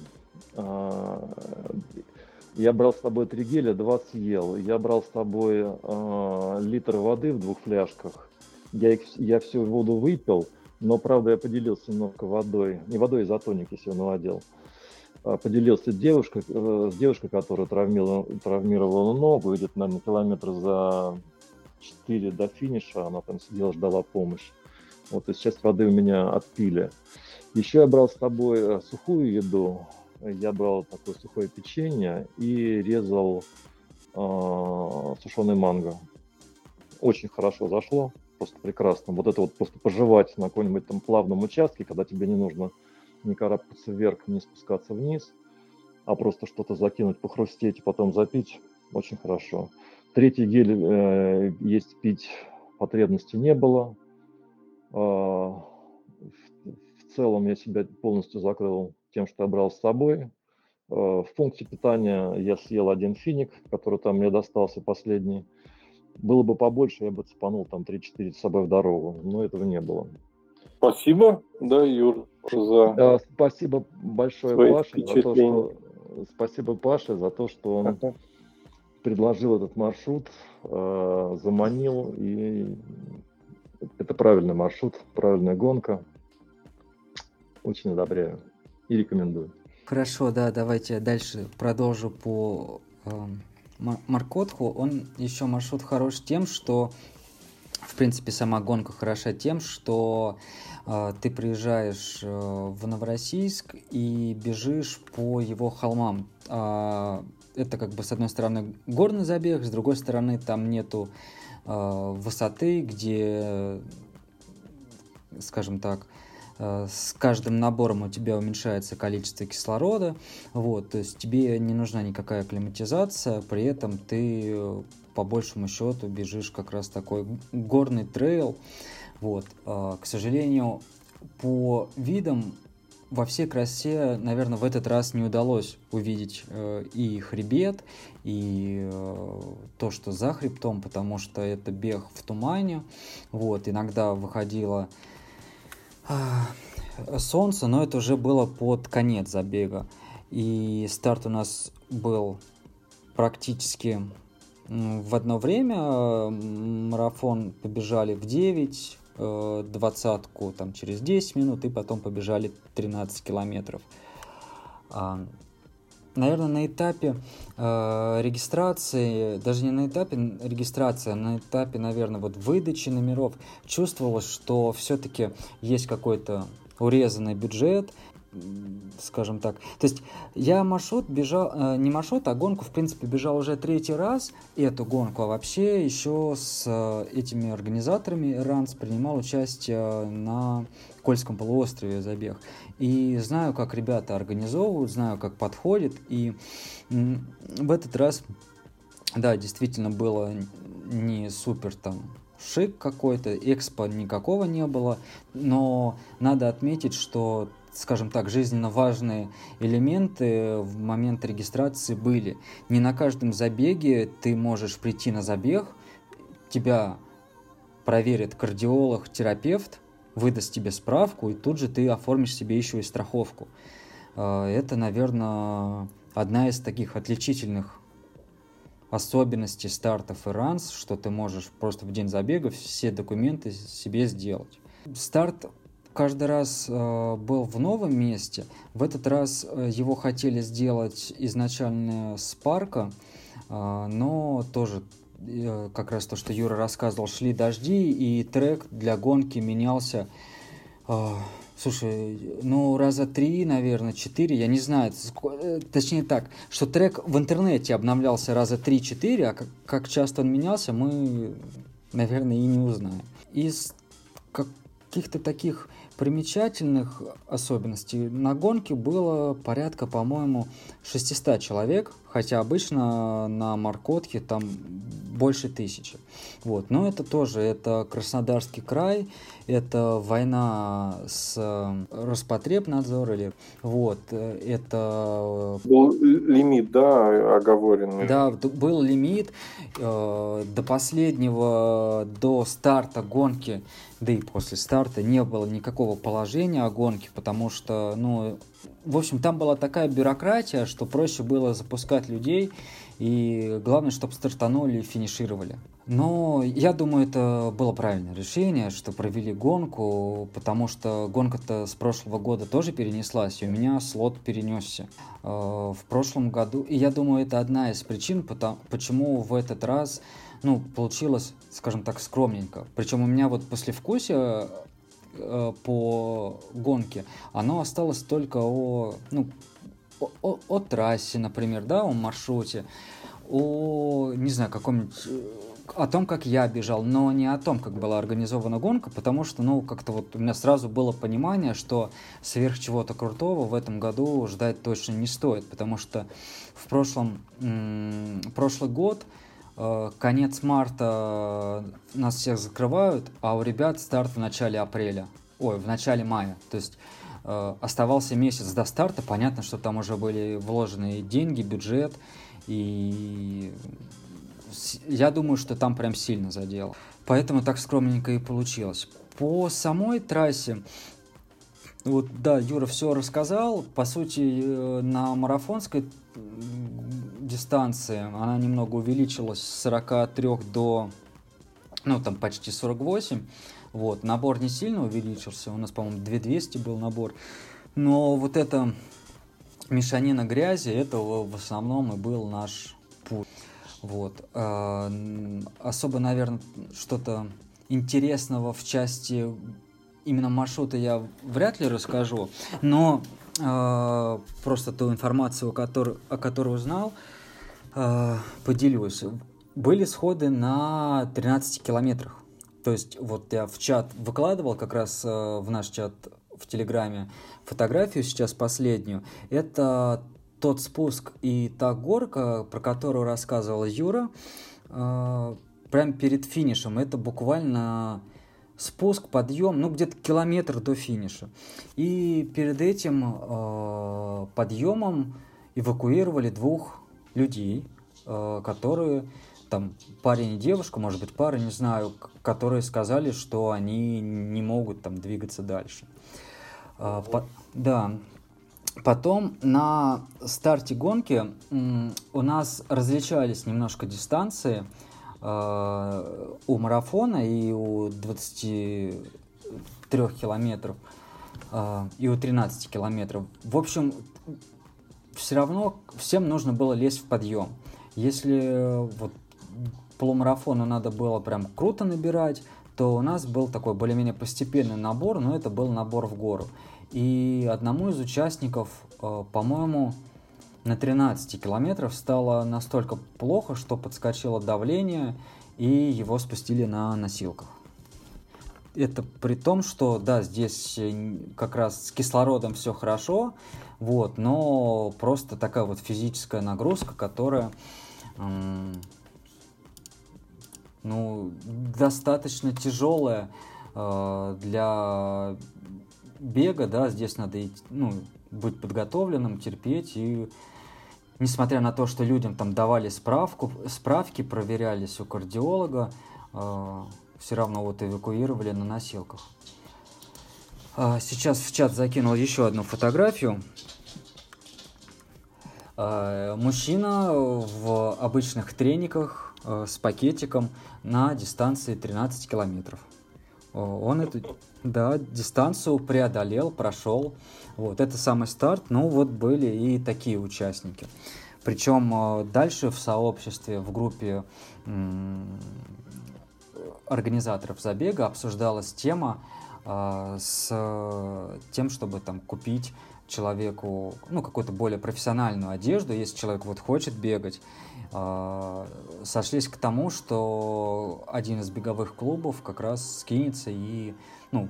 А, я брал с собой три геля, два съел. Я брал с собой э, литр воды в двух фляжках. Я, их, я всю воду выпил, но, правда, я поделился немного водой. Не водой, изотоник, если он наводил. А, поделился девушкой, э, с девушкой, которая травмировала, травмировала ногу, идет, наверное, километр за 4 до финиша. Она там сидела, ждала помощь. Вот, и сейчас воды у меня отпили. Еще я брал с собой э, сухую еду, я брал такое сухое печенье и резал э, сушеный манго. Очень хорошо зашло, просто прекрасно. Вот это вот просто пожевать на каком-нибудь там плавном участке, когда тебе не нужно не карабкаться вверх, не спускаться вниз, а просто что-то закинуть, похрустеть и потом запить, очень хорошо. Третий гель э, есть пить потребности не было. Э, в, в целом я себя полностью закрыл тем, что я брал с собой. Э, в пункте питания я съел один финик, который там мне достался последний. Было бы побольше, я бы цепанул там 3-4 с собой в дорогу, но этого не было. Спасибо, да, Юр, за... Да, спасибо большое Паше за то, что... Спасибо Паше за то, что он ага. предложил этот маршрут, э, заманил, и это правильный маршрут, правильная гонка. Очень одобряю и рекомендую. Хорошо, да, давайте дальше продолжу по э, Маркотху. Он еще маршрут хорош тем, что в принципе сама гонка хороша тем, что э, ты приезжаешь э, в Новороссийск и бежишь по его холмам. Э, это как бы с одной стороны горный забег, с другой стороны там нету э, высоты, где, скажем так, Э, с каждым набором у тебя уменьшается количество кислорода, вот, то есть тебе не нужна никакая климатизация, при этом ты по большему счету бежишь как раз такой горный трейл, вот, э, к сожалению, по видам во всей красе, наверное, в этот раз не удалось увидеть э, и хребет, и э, то, что за хребтом, потому что это бег в тумане. Вот, иногда выходило а, солнце, но это уже было под конец забега. И старт у нас был практически в одно время. Марафон побежали в 9, э, двадцатку там через 10 минут, и потом побежали 13 километров. А, наверное, на этапе э, регистрации, даже не на этапе регистрации, а на этапе, наверное, вот выдачи номеров чувствовалось, что все-таки есть какой-то урезанный бюджет, скажем так. То есть я маршрут бежал, э, не маршрут, а гонку, в принципе, бежал уже третий раз, эту гонку, а вообще еще с э, этими организаторами РАНС принимал участие на Кольском полуострове забег. И знаю, как ребята организовывают, знаю, как подходит, и в этот раз, да, действительно было не супер там шик какой-то, экспо никакого не было, но надо отметить, что скажем так, жизненно важные элементы в момент регистрации были. Не на каждом забеге ты можешь прийти на забег, тебя проверит кардиолог, терапевт, выдаст тебе справку, и тут же ты оформишь себе еще и страховку. А, это, наверное, одна из таких отличительных особенностей стартов и ранс, что ты можешь просто в день забега все документы себе сделать. Старт каждый раз э, был в новом месте. В этот раз э, его хотели сделать изначально с парка, э, но тоже э, как раз то, что Юра рассказывал, шли дожди, и трек для гонки менялся. Э, слушай, ну раза три, наверное, четыре, я не знаю, э, точнее так, что трек в интернете обновлялся раза три-четыре, а как, как часто он менялся, мы, наверное, и не узнаем. Из каких-то таких примечательных особенностей. На гонке было порядка, по-моему, 600 человек, хотя обычно на Маркотке там больше тысячи. Вот. Но это тоже, это Краснодарский край, это война с э, Роспотребнадзор или вот, э, это... Был лимит, да, оговоренный. Да, был лимит э, до последнего, до старта гонки, да и после старта не было никакого положения о гонке, потому что, ну, в общем, там была такая бюрократия, что проще было запускать людей, и главное, чтобы стартанули и финишировали. Но я думаю, это было правильное решение, что провели гонку, потому что гонка-то с прошлого года тоже перенеслась, и у меня слот перенесся. Э, в прошлом году, и я думаю, это одна из причин, почему в этот раз ну, получилось, скажем так, скромненько. Причем у меня вот послевкусие э, по гонке, оно осталось только о, ну, о, о, о трассе, например, да, о маршруте, о, не знаю, каком-нибудь о том, как я бежал, но не о том, как была организована гонка, потому что, ну, как-то вот у меня сразу было понимание, что сверх чего-то крутого в этом году ждать точно не стоит, потому что в прошлом, м- прошлый год, э, конец марта нас всех закрывают, а у ребят старт в начале апреля, ой, в начале мая, то есть э, оставался месяц до старта, понятно, что там уже были вложены деньги, бюджет, и я думаю, что там прям сильно задел. Поэтому так скромненько и получилось. По самой трассе, вот, да, Юра все рассказал. По сути, э, на марафонской дистанции она немного увеличилась с 43 до, ну, там, почти 48. Вот, набор не сильно увеличился. У нас, по-моему, 2200 был набор. Но вот эта мешанина грязи, это в основном и был наш путь. Вот. А, особо, наверное, что-то интересного в части именно маршрута я вряд ли расскажу, но э, просто ту информацию, который, о которой узнал, э, поделюсь. Были сходы на 13 километрах. То есть вот я в чат выкладывал как раз э, в наш чат в Телеграме фотографию сейчас последнюю. Это тот спуск и та горка, про которую рассказывал Юра, э, прямо перед финишем, это буквально спуск, подъем, ну где-то километр до финиша. И перед этим э, подъемом эвакуировали двух людей, э, которые там парень и девушка, может быть пара, не знаю, которые сказали, что они не могут там двигаться дальше. Э, по, да, Потом на старте гонки у нас различались немножко дистанции э, у марафона и у 23 километров э, и у 13 километров. В общем, все равно всем нужно было лезть в подъем. Если вот полумарафону надо было прям круто набирать, то у нас был такой более-менее постепенный набор, но это был набор в гору. И одному из участников, э, по-моему, на 13 километров стало настолько плохо, что подскочило давление, и его спустили на носилках. Это при том, что, да, здесь э, как раз с кислородом все хорошо, вот, но просто такая вот физическая нагрузка, которая, ну, достаточно тяжелая э, для бега, да, здесь надо идти, ну, быть подготовленным, терпеть и несмотря на то, что людям там давали справку, справки, проверялись у кардиолога, э, все равно вот эвакуировали на носилках. А сейчас в чат закинул еще одну фотографию. А, мужчина в обычных трениках э, с пакетиком на дистанции 13 километров. Он эту да, дистанцию преодолел, прошел. Вот, это самый старт. Ну, вот были и такие участники. Причем э, дальше в сообществе, в группе организаторов забега обсуждалась тема э, с тем, чтобы там купить человеку ну, какую-то более профессиональную одежду, если человек вот хочет бегать. Э, сошлись к тому, что один из беговых клубов как раз скинется и ну,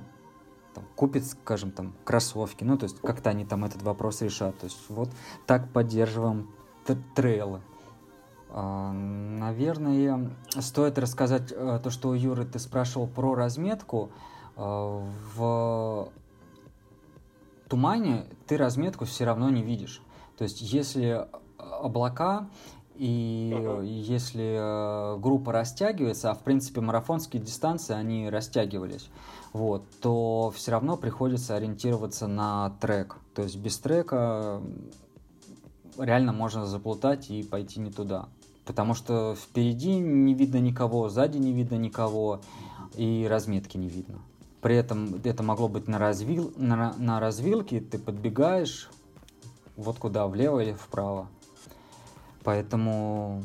там, купит, скажем, там, кроссовки. Ну, то есть как-то они там этот вопрос решат. То есть вот так поддерживаем трейлы. А, наверное, стоит рассказать э, то, что Юры ты спрашивал про разметку. А, в тумане ты разметку все равно не видишь. То есть если облака и uh-huh. если э, группа растягивается, а в принципе марафонские дистанции, они растягивались, вот, то все равно приходится ориентироваться на трек. То есть без трека реально можно заплутать и пойти не туда. Потому что впереди не видно никого, сзади не видно никого, и разметки не видно. При этом это могло быть на, развил, на, на развилке, ты подбегаешь вот куда, влево или вправо. Поэтому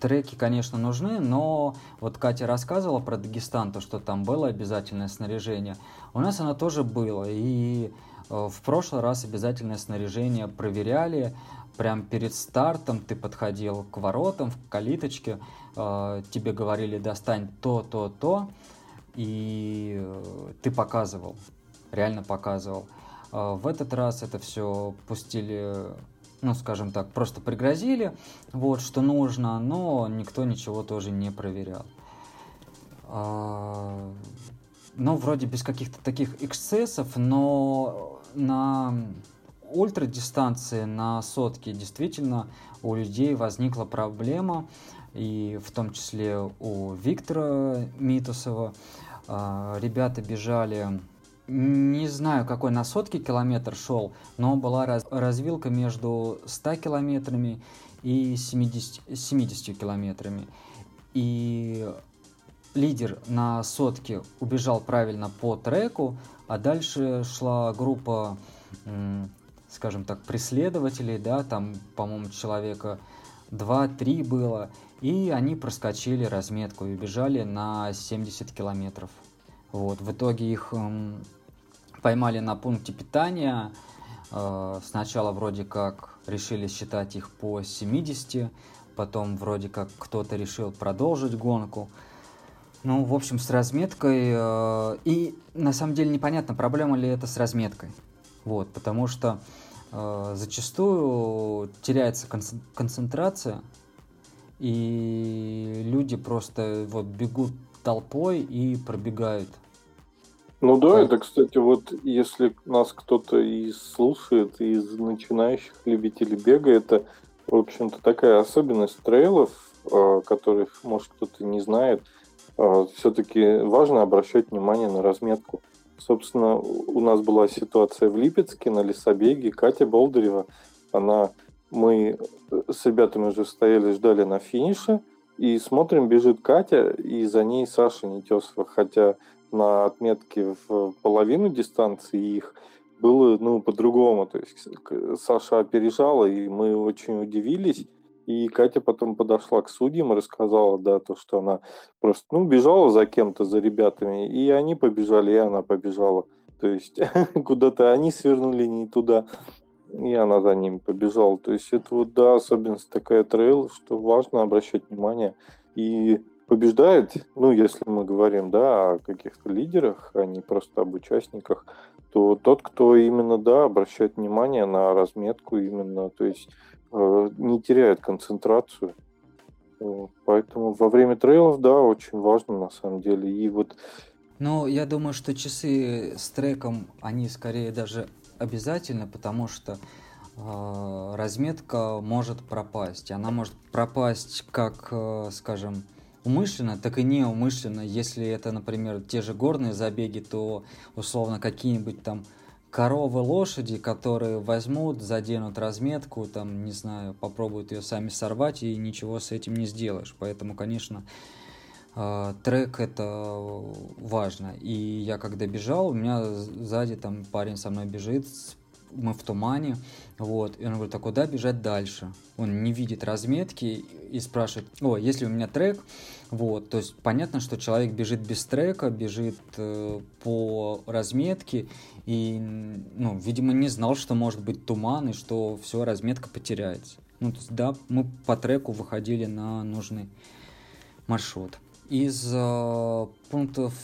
треки, конечно, нужны, но вот Катя рассказывала про Дагестан, то, что там было обязательное снаряжение. У нас оно тоже было, и э, в прошлый раз обязательное снаряжение проверяли, прям перед стартом ты подходил к воротам, в калиточке, э, тебе говорили достань то, то, то, и э, ты показывал, реально показывал. В этот раз это все пустили, ну, скажем так, просто пригрозили, вот, что нужно, но никто ничего тоже не проверял. Э, ну, вроде без каких-то таких эксцессов, но на ультрадистанции на сотке действительно у людей возникла проблема, и в том числе у Виктора Митусова. А, ребята бежали, не знаю, какой на сотке километр шел, но была раз, развилка между 100 километрами и 70, 70 километрами. И лидер на сотке убежал правильно по треку, а дальше шла группа скажем так, преследователей, да, там, по-моему, человека 2-3 было, и они проскочили разметку и убежали на 70 километров. Вот, в итоге их поймали на пункте питания, э, сначала вроде как решили считать их по 70, потом вроде как кто-то решил продолжить гонку. Ну, в общем, с разметкой. Э, и на самом деле непонятно, проблема ли это с разметкой. Вот, потому что э, зачастую теряется концентрация, и люди просто вот бегут толпой и пробегают. Ну да, это, кстати, вот если нас кто-то и слушает из начинающих любителей бега, это, в общем-то, такая особенность трейлов, э, которых, может, кто-то не знает. Э, Все-таки важно обращать внимание на разметку. Собственно, у нас была ситуация в Липецке на лесобеге. Катя Болдырева, она, мы с ребятами уже стояли, ждали на финише, и смотрим, бежит Катя, и за ней Саша Нетесова, хотя на отметке в половину дистанции их было ну, по-другому. То есть Саша опережала, и мы очень удивились. И Катя потом подошла к судьям и рассказала, да, то, что она просто, ну, бежала за кем-то, за ребятами, и они побежали, и она побежала. то есть [laughs] куда-то они свернули не туда, и она за ним побежала. То есть это вот, да, особенность такая трейл, что важно обращать внимание. И побеждает, ну, если мы говорим, да, о каких-то лидерах, а не просто об участниках, то тот, кто именно, да, обращает внимание на разметку именно, то есть э, не теряет концентрацию. Поэтому во время трейлов, да, очень важно на самом деле. И вот ну, я думаю, что часы с треком, они скорее даже обязательно, потому что э, разметка может пропасть. Она может пропасть как, э, скажем, умышленно, так и неумышленно. Если это, например, те же горные забеги, то условно какие-нибудь там коровы, лошади, которые возьмут, заденут разметку, там, не знаю, попробуют ее сами сорвать, и ничего с этим не сделаешь. Поэтому, конечно, Uh, трек это важно. И я когда бежал, у меня сзади там парень со мной бежит, мы в тумане, вот, и он говорит, а куда бежать дальше? Он не видит разметки и спрашивает, о, если у меня трек, вот, то есть понятно, что человек бежит без трека, бежит э, по разметке, и, ну, видимо, не знал, что может быть туман, и что все, разметка потеряется. Ну, то есть, да, мы по треку выходили на нужный маршрут из э, пунктов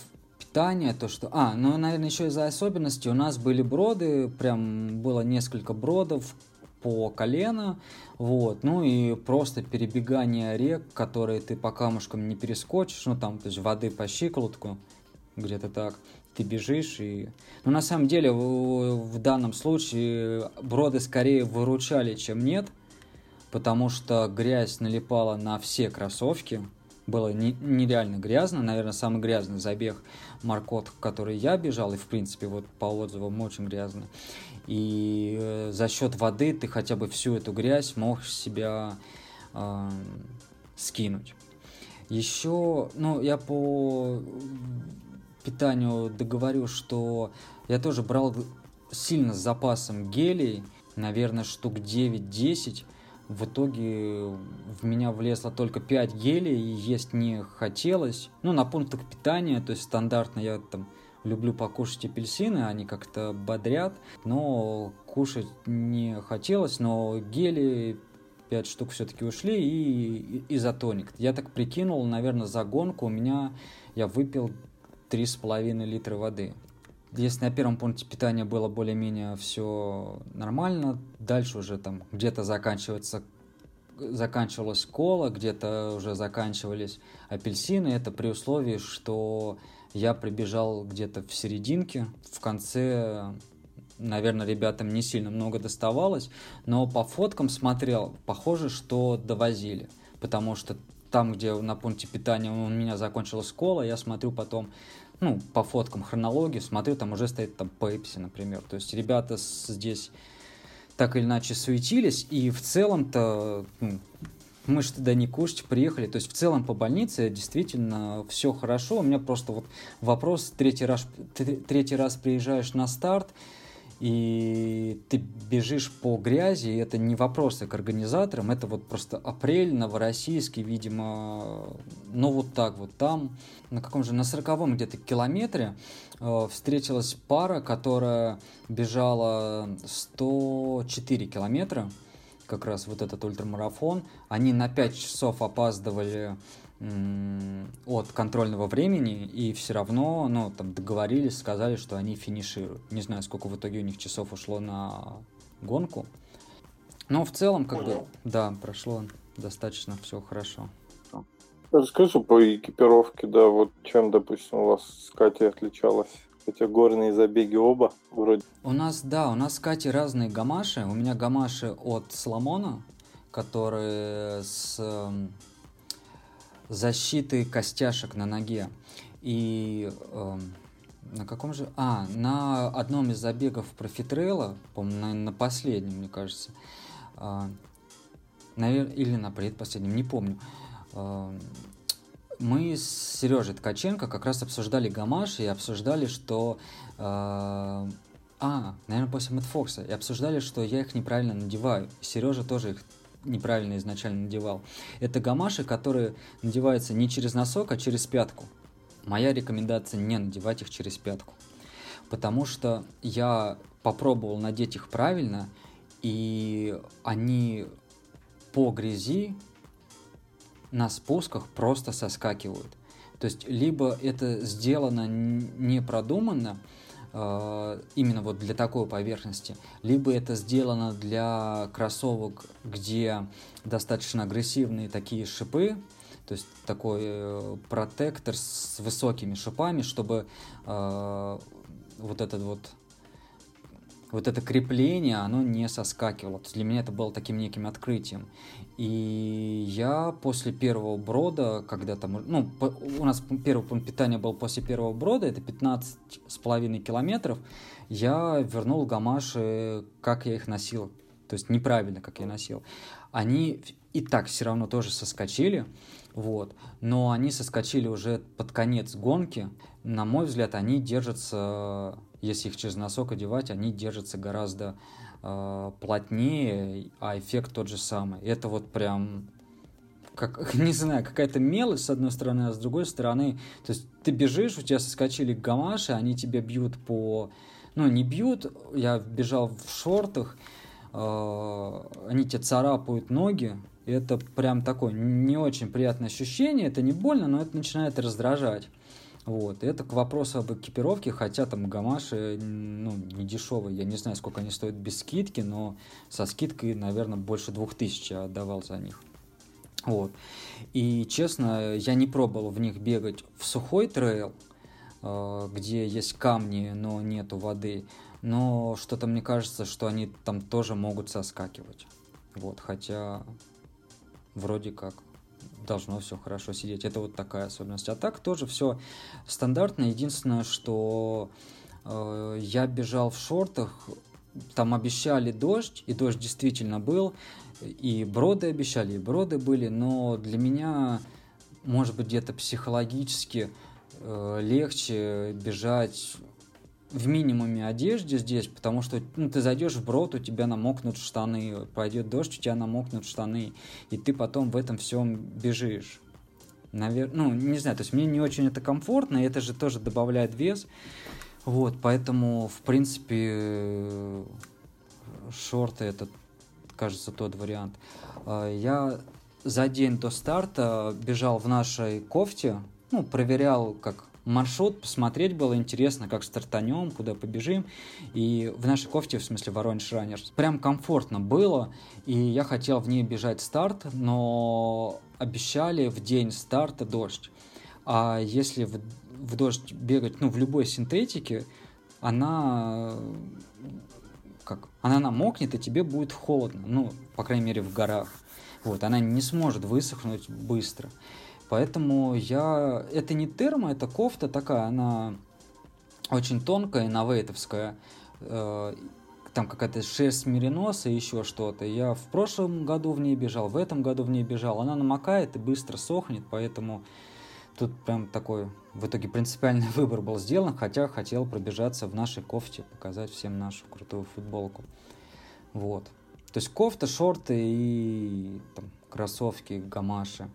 питания, то что... А, ну, наверное, еще из-за особенностей у нас были броды, прям было несколько бродов по колено, вот, ну и просто перебегание рек, которые ты по камушкам не перескочишь, ну там, то есть воды по щиколотку, где-то так, ты бежишь и... Ну, на самом деле, в, в данном случае броды скорее выручали, чем нет, потому что грязь налипала на все кроссовки, было не, нереально грязно, наверное, самый грязный забег Маркот, который я бежал, и в принципе вот по отзывам очень грязно. И э, за счет воды ты хотя бы всю эту грязь мог себя э, скинуть. Еще, ну, я по питанию договорю, что я тоже брал сильно с запасом гелей, наверное, штук 9-10, в итоге в меня влезло только 5 гелей, и есть не хотелось. Ну, на пунктах питания, то есть стандартно я там люблю покушать апельсины, они как-то бодрят, но кушать не хотелось, но гели 5 штук все-таки ушли и изотоник. Я так прикинул, наверное, за гонку у меня я выпил 3,5 литра воды. Если на первом пункте питания было более-менее все нормально, дальше уже там где-то заканчивается заканчивалась кола, где-то уже заканчивались апельсины. Это при условии, что я прибежал где-то в серединке, в конце, наверное, ребятам не сильно много доставалось, но по фоткам смотрел, похоже, что довозили, потому что там, где на пункте питания у меня закончилась кола, я смотрю потом ну, по фоткам хронологии, смотрю, там уже стоит там Пепси, например. То есть ребята здесь так или иначе суетились, и в целом-то ну, мы же туда не кушать приехали. То есть в целом по больнице действительно все хорошо. У меня просто вот вопрос, третий раз, третий раз приезжаешь на старт, и ты бежишь по грязи, и это не вопросы к организаторам, это вот просто апрель, новороссийский, видимо, ну вот так вот там, на каком же, на сороковом где-то километре э, встретилась пара, которая бежала 104 километра, как раз вот этот ультрамарафон, они на 5 часов опаздывали от контрольного времени, и все равно, ну, там договорились, сказали, что они финишируют. Не знаю, сколько в итоге у них часов ушло на гонку. Но в целом, как Понял. бы, да, прошло достаточно все хорошо. Расскажи по экипировке, да, вот чем, допустим, у вас с Катей отличалась? Хотя горные забеги оба вроде. У нас, да, у нас с Катей разные гамаши. У меня гамаши от Соломона, которые с защиты костяшек на ноге. И э, на каком же... А, на одном из забегов профитрейла, по-моему, на, на последнем, мне кажется, э, навер... или на предпоследнем, не помню, э, мы с Сережей Ткаченко как раз обсуждали гамаш и обсуждали, что... Э, а, наверное, после Мэтфокса. И обсуждали, что я их неправильно надеваю. Сережа тоже их неправильно изначально надевал. Это гамаши, которые надеваются не через носок, а через пятку. Моя рекомендация не надевать их через пятку. потому что я попробовал надеть их правильно, и они по грязи на спусках просто соскакивают. То есть либо это сделано не продуманно, именно вот для такой поверхности, либо это сделано для кроссовок, где достаточно агрессивные такие шипы, то есть такой э, протектор с высокими шипами, чтобы э, вот этот вот вот это крепление, оно не соскакивало. То есть для меня это было таким неким открытием. И я после первого брода, когда там, ну, по, у нас первый пункт питания был после первого брода, это 15 с половиной километров, я вернул гамаши, как я их носил. То есть неправильно, как я носил. Они и так все равно тоже соскочили, вот. Но они соскочили уже под конец гонки. На мой взгляд, они держатся если их через носок одевать, они держатся гораздо э, плотнее, а эффект тот же самый. Это вот прям как, [laughs] не знаю, какая-то мелочь с одной стороны, а с другой стороны, то есть ты бежишь, у тебя соскочили гамаши, они тебя бьют по... Ну, не бьют, я бежал в шортах, э, они тебе царапают ноги, это прям такое не очень приятное ощущение, это не больно, но это начинает раздражать. Вот. Это к вопросу об экипировке, хотя там гамаши, ну, не дешевые. Я не знаю, сколько они стоят без скидки, но со скидкой, наверное, больше двух тысяч я отдавал за них. Вот. И, честно, я не пробовал в них бегать в сухой трейл, э, где есть камни, но нету воды. Но что-то мне кажется, что они там тоже могут соскакивать. Вот, хотя вроде как должно все хорошо сидеть. Это вот такая особенность. А так тоже все стандартно. Единственное, что э, я бежал в шортах, там обещали дождь, и дождь действительно был, и броды обещали, и броды были, но для меня, может быть, где-то психологически э, легче бежать в минимуме одежде здесь, потому что ну, ты зайдешь в брод, у тебя намокнут штаны, пойдет дождь, у тебя намокнут штаны, и ты потом в этом всем бежишь. Навер... Ну, не знаю, то есть мне не очень это комфортно, и это же тоже добавляет вес. Вот, поэтому, в принципе, шорты это, кажется, тот вариант. А, я за день до старта бежал в нашей кофте, ну, проверял, как маршрут, посмотреть было интересно, как стартанем, куда побежим. И в нашей кофте, в смысле Воронеж Раннерс, прям комфортно было, и я хотел в ней бежать старт, но обещали в день старта дождь. А если в, в дождь бегать, ну, в любой синтетике, она как она намокнет, и тебе будет холодно, ну, по крайней мере, в горах. Вот, она не сможет высохнуть быстро. Поэтому я... Это не термо, это кофта такая, она очень тонкая, инновейтовская. Э, там какая-то шерсть мериноса и еще что-то. Я в прошлом году в ней бежал, в этом году в ней бежал. Она намокает и быстро сохнет, поэтому тут прям такой в итоге принципиальный [laughs] выбор был сделан, хотя хотел пробежаться в нашей кофте, показать всем нашу крутую футболку. Вот. То есть кофта, шорты и там, кроссовки, гамаши.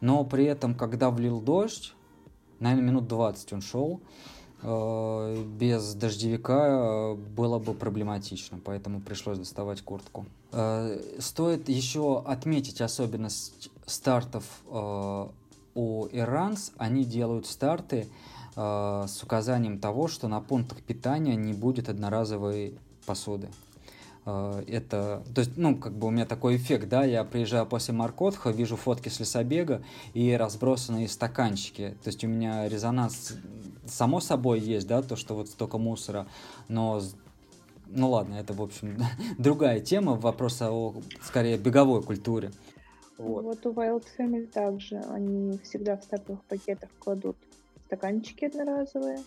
Но при этом, когда влил дождь, наверное, минут 20 он шел, э, без дождевика э, было бы проблематично, поэтому пришлось доставать куртку. Э, стоит еще отметить особенность стартов у Иранс. Они делают старты с указанием того, что на пунктах питания не будет одноразовой посуды. Э, это, то есть, ну, как бы у меня такой эффект, да, я приезжаю после Маркотха, вижу фотки с лесобега и разбросанные стаканчики, то есть у меня резонанс само собой есть, да, то, что вот столько мусора, но ну ладно, это, в общем, [laughs] другая тема, вопрос о, скорее, беговой культуре. Вот. вот у Wild Family также, они всегда в стартовых пакетах кладут стаканчики одноразовые,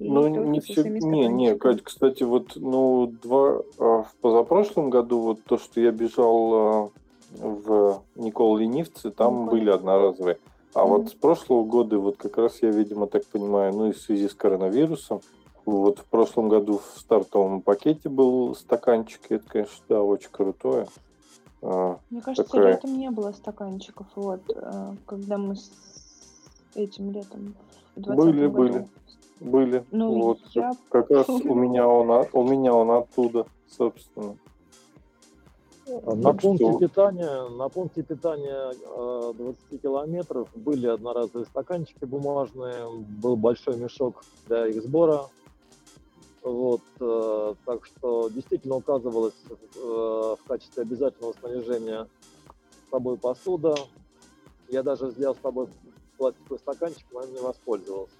ну, не все, не, не, Кать, кстати, вот, ну, два, а, в позапрошлом году, вот то, что я бежал а, в Никол Ленивцы, там ну, были одноразовые. А mm-hmm. вот с прошлого года, вот как раз я, видимо, так понимаю, ну, и в связи с коронавирусом, вот в прошлом году в стартовом пакете был стаканчик, это, конечно, да, очень крутое. А, Мне кажется, такая... летом не было стаканчиков, вот, когда мы с этим летом были, году. были. Были. Ну, вот. я Как раз [laughs] у меня он, у меня он оттуда, собственно. На пункте что... питания, на пункте питания 20 километров были одноразовые стаканчики бумажные, был большой мешок для их сбора. Вот, э, так что действительно указывалось э, в качестве обязательного снаряжения с собой посуда. Я даже взял с собой пластиковый стаканчик, но им не воспользовался.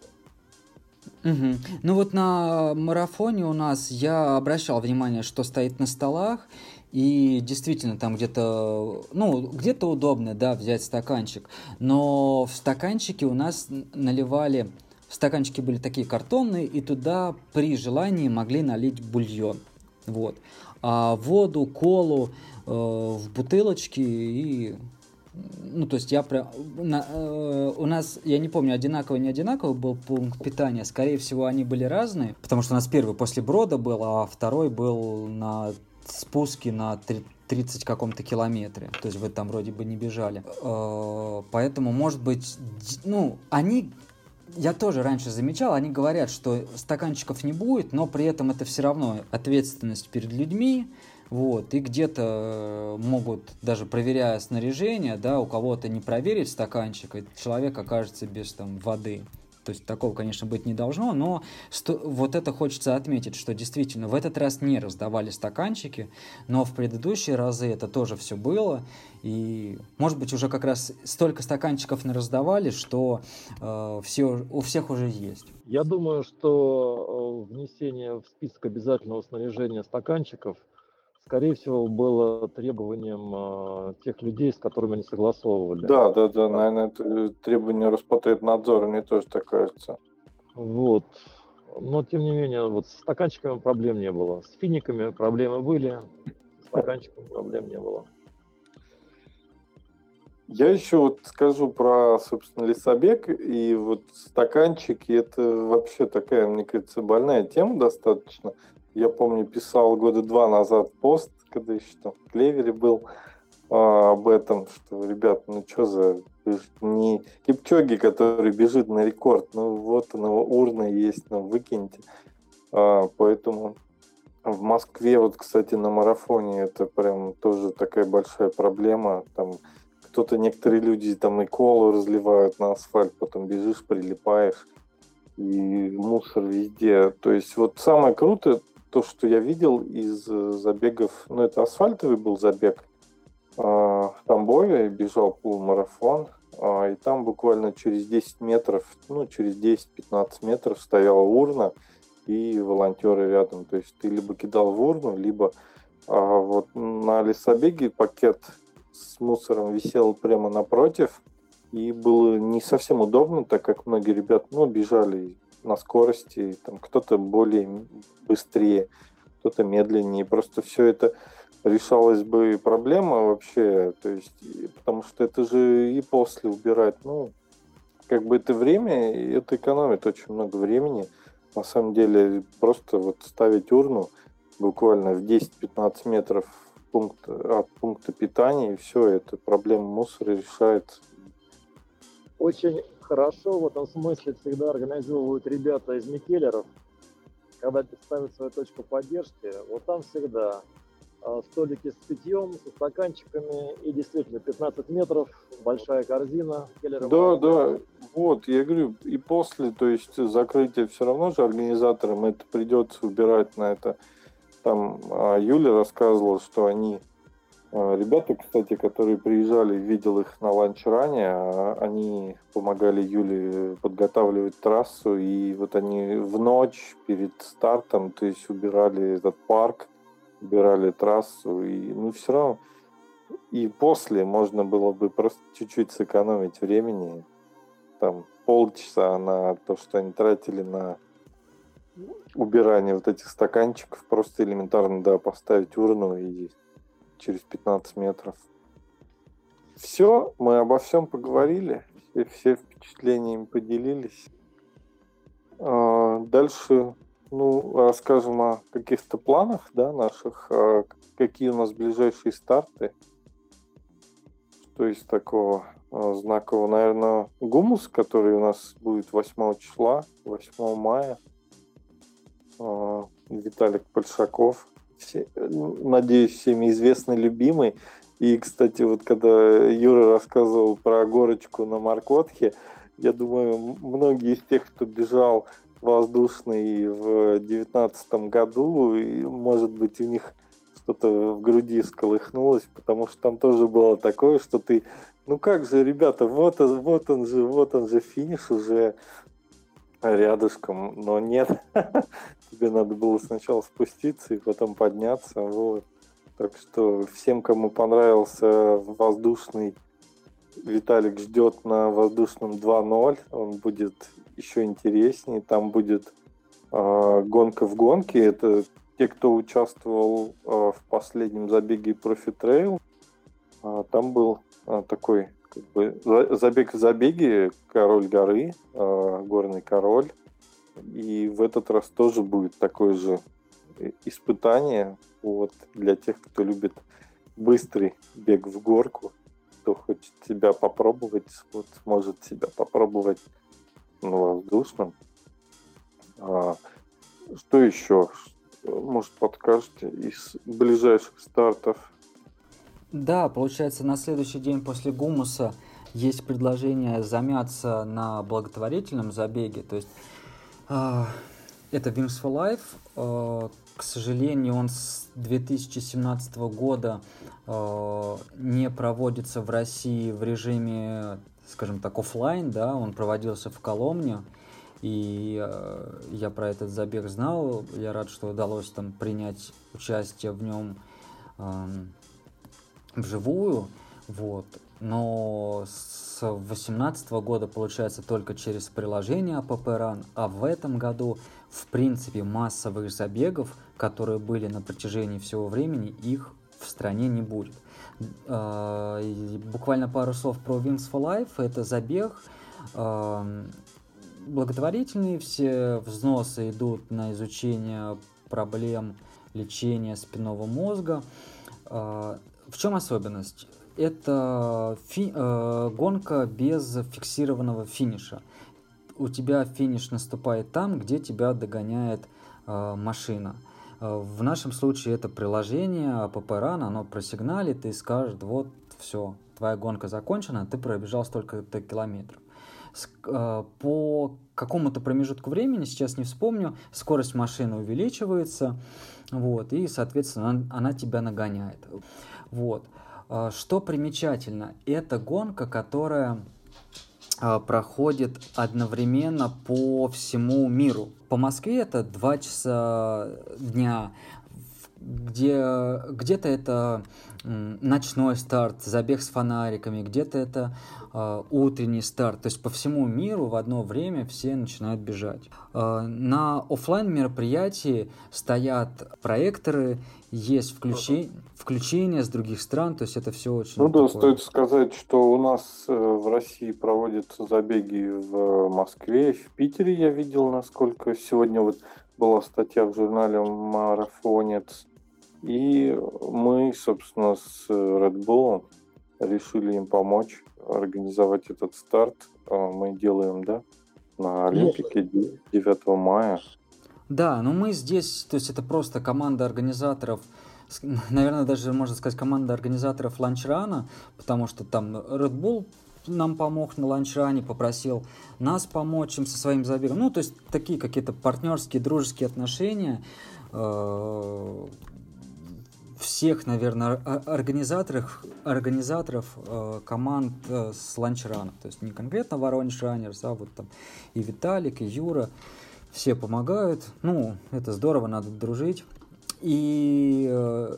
Угу. Ну вот на марафоне у нас я обращал внимание, что стоит на столах, и действительно там где-то, ну, где-то удобно, да, взять стаканчик, но в стаканчике у нас наливали, стаканчики были такие картонные, и туда при желании могли налить бульон, вот. А воду, колу э, в бутылочке и ну, то есть я прям... На, э, у нас, я не помню, одинаковый, не одинаковый был пункт питания. Скорее всего, они были разные, потому что у нас первый после Брода был, а второй был на спуске на 30 каком-то километре. То есть вы там вроде бы не бежали. Э, поэтому, может быть, ну, они я тоже раньше замечал, они говорят, что стаканчиков не будет, но при этом это все равно ответственность перед людьми, вот, и где-то э, могут, даже проверяя снаряжение, да, у кого-то не проверить стаканчик, и человек окажется без там воды. То есть такого, конечно, быть не должно, но сто... вот это хочется отметить, что действительно в этот раз не раздавали стаканчики, но в предыдущие разы это тоже все было. И, может быть, уже как раз столько стаканчиков не раздавали, что э, все, у всех уже есть. Я думаю, что э, внесение в список обязательного снаряжения стаканчиков – скорее всего, было требованием э, тех людей, с которыми они согласовывали. Да, да, да, наверное, это э, требование Роспотребнадзора, мне тоже так кажется. Вот. Но, тем не менее, вот с стаканчиками проблем не было. С финиками проблемы были, с стаканчиками проблем не было. Я еще вот скажу про, собственно, лесобег и вот стаканчики. Это вообще такая, мне кажется, больная тема достаточно. Я помню, писал года два назад пост, когда еще там в Клевере был, а, об этом, что, ребят, ну что за... Не Кипчоги, который бежит на рекорд, ну вот она, урна есть, ну выкиньте. А, поэтому в Москве, вот, кстати, на марафоне это прям тоже такая большая проблема. Там кто-то, некоторые люди там и колу разливают на асфальт, потом бежишь, прилипаешь, и мусор везде. То есть вот самое крутое, то, что я видел из э, забегов, ну, это асфальтовый был забег э, в Тамбове, бежал полумарафон, э, и там буквально через 10 метров, ну, через 10-15 метров стояла урна, и волонтеры рядом. То есть ты либо кидал в урну, либо а, вот на лесобеге пакет с мусором висел прямо напротив, и было не совсем удобно, так как многие ребят, ну, бежали на скорости, там кто-то более быстрее, кто-то медленнее. Просто все это решалась бы проблема вообще, то есть, потому что это же и после убирать, ну, как бы это время, это экономит очень много времени. На самом деле, просто вот ставить урну буквально в 10-15 метров пункт, от пункта питания, и все, это проблема мусора решает. Очень хорошо в этом смысле всегда организовывают ребята из Микелеров, когда ставят свою точку поддержки. Вот там всегда а, столики с питьем, со стаканчиками, и действительно 15 метров, большая корзина. Келлера да, да, вот, я говорю, и после, то есть закрытие все равно же организаторам это придется убирать на это. Там а, Юля рассказывала, что они ребята, кстати, которые приезжали, видел их на ланч-ране, а они помогали Юле подготавливать трассу, и вот они в ночь перед стартом, то есть убирали этот парк, убирали трассу, и ну все равно и после можно было бы просто чуть-чуть сэкономить времени, там полчаса на то, что они тратили на убирание вот этих стаканчиков, просто элементарно, да, поставить урну и через 15 метров. Все, мы обо всем поговорили, все, все впечатлениями поделились. А, дальше, ну, расскажем о каких-то планах, да, наших, а, какие у нас ближайшие старты, что из такого э, знакового, наверное, гумус, который у нас будет 8 числа, 8 мая. Виталик Большаков. Все, надеюсь, всеми известный, любимый. И, кстати, вот когда Юра рассказывал про горочку на Маркотхе, я думаю, многие из тех, кто бежал воздушный в девятнадцатом году, и, может быть, у них что-то в груди сколыхнулось, потому что там тоже было такое, что ты, ну как же, ребята, вот он, вот он же, вот он же финиш уже рядышком, но нет, [laughs] тебе надо было сначала спуститься и потом подняться, вот. Так что всем, кому понравился воздушный, Виталик ждет на воздушном 2.0, он будет еще интереснее, там будет э, гонка в гонке, это те, кто участвовал э, в последнем забеге Profit Trail, э, там был э, такой как бы, забег в забеге Король горы, э, Горный король. И в этот раз тоже будет такое же испытание вот, для тех, кто любит быстрый бег в горку, кто хочет себя попробовать, вот, сможет себя попробовать на воздушном. А, что еще? Может, подскажете из ближайших стартов? Да, получается, на следующий день после гумуса есть предложение замяться на благотворительном забеге. То есть э, это Wings for Life. Э, к сожалению, он с 2017 года э, не проводится в России в режиме, скажем так, офлайн, да, он проводился в Коломне. И я про этот забег знал. Я рад, что удалось там принять участие в нем. Вживую, вот. Но с 2018 года получается только через приложение App Run, а в этом году, в принципе, массовых забегов, которые были на протяжении всего времени, их в стране не будет. А, буквально пару слов про Wings for Life. Это забег а, благотворительный, все взносы идут на изучение проблем лечения спинного мозга. А, в чем особенность? Это фи- э, гонка без фиксированного финиша. У тебя финиш наступает там, где тебя догоняет э, машина. Э, в нашем случае это приложение App Run, оно просигналит и скажет, вот, все, твоя гонка закончена, ты пробежал столько-то километров. Э, по какому-то промежутку времени, сейчас не вспомню, скорость машины увеличивается, вот, и, соответственно, она, она тебя нагоняет. Вот. А, что примечательно, это гонка, которая а, проходит одновременно по всему миру. По Москве это 2 часа дня, где где-то это ночной старт, забег с фонариками, где-то это э, утренний старт. То есть по всему миру в одно время все начинают бежать. Э, на офлайн мероприятии стоят проекторы, есть включение, включение с других стран, то есть это все очень. Ну да, такое... стоит сказать, что у нас э, в России проводятся забеги в Москве, в Питере я видел, насколько сегодня вот была статья в журнале Марафонец и мы, собственно, с Red Bull решили им помочь организовать этот старт. А, мы делаем, да, на Олимпике 9 мая. Да, но мы здесь, то есть это просто команда организаторов, наверное, даже можно сказать команда организаторов ланчрана, потому что там Red Bull нам помог на ланчране, попросил нас помочь им со своим забегом. Ну, то есть такие какие-то партнерские, дружеские отношения. Всех, наверное, организаторов, организаторов э, команд э, с ланчрана. То есть не конкретно Воронеж Раннерс, а вот там и Виталик, и Юра. Все помогают. Ну, это здорово, надо дружить. И э,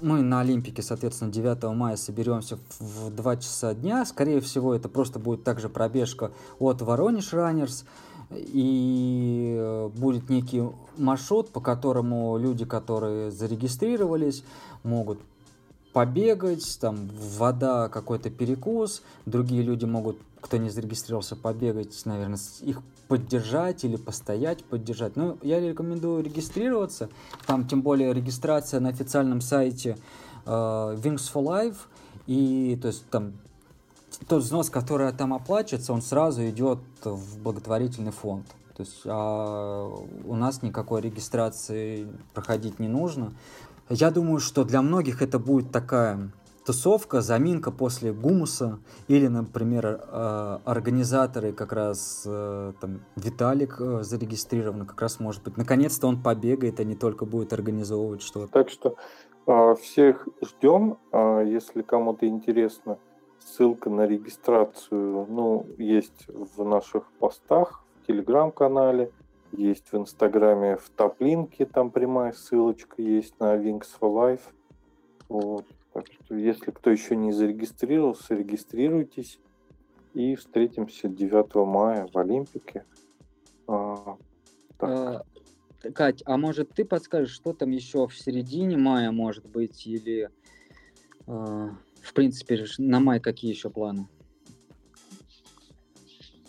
мы на Олимпике, соответственно, 9 мая соберемся в 2 часа дня. Скорее всего, это просто будет также пробежка от Воронеж Раннерс и э, будет некий маршрут, по которому люди, которые зарегистрировались, могут побегать, там вода, какой-то перекус, другие люди могут, кто не зарегистрировался, побегать, наверное, их поддержать или постоять, поддержать. Ну, я рекомендую регистрироваться, там тем более регистрация на официальном сайте э, Wings for Life, и то есть там тот взнос, который там оплачивается, он сразу идет в благотворительный фонд. То есть а у нас никакой регистрации проходить не нужно. Я думаю, что для многих это будет такая тусовка, заминка после гумуса, или, например, э, организаторы, как раз э, там Виталик э, зарегистрирован, как раз может быть, наконец-то он побегает, а не только будет организовывать что-то. Так что всех ждем, если кому-то интересно, ссылка на регистрацию, ну, есть в наших постах, в телеграм-канале, есть в инстаграме в топлинке, там прямая ссылочка есть на Wings for Life. Вот. Так что, если кто еще не зарегистрировался, регистрируйтесь. И встретимся 9 мая в Олимпике. А, а, Кать, а может ты подскажешь, что там еще в середине мая может быть? Или, а, в принципе, на май какие еще планы?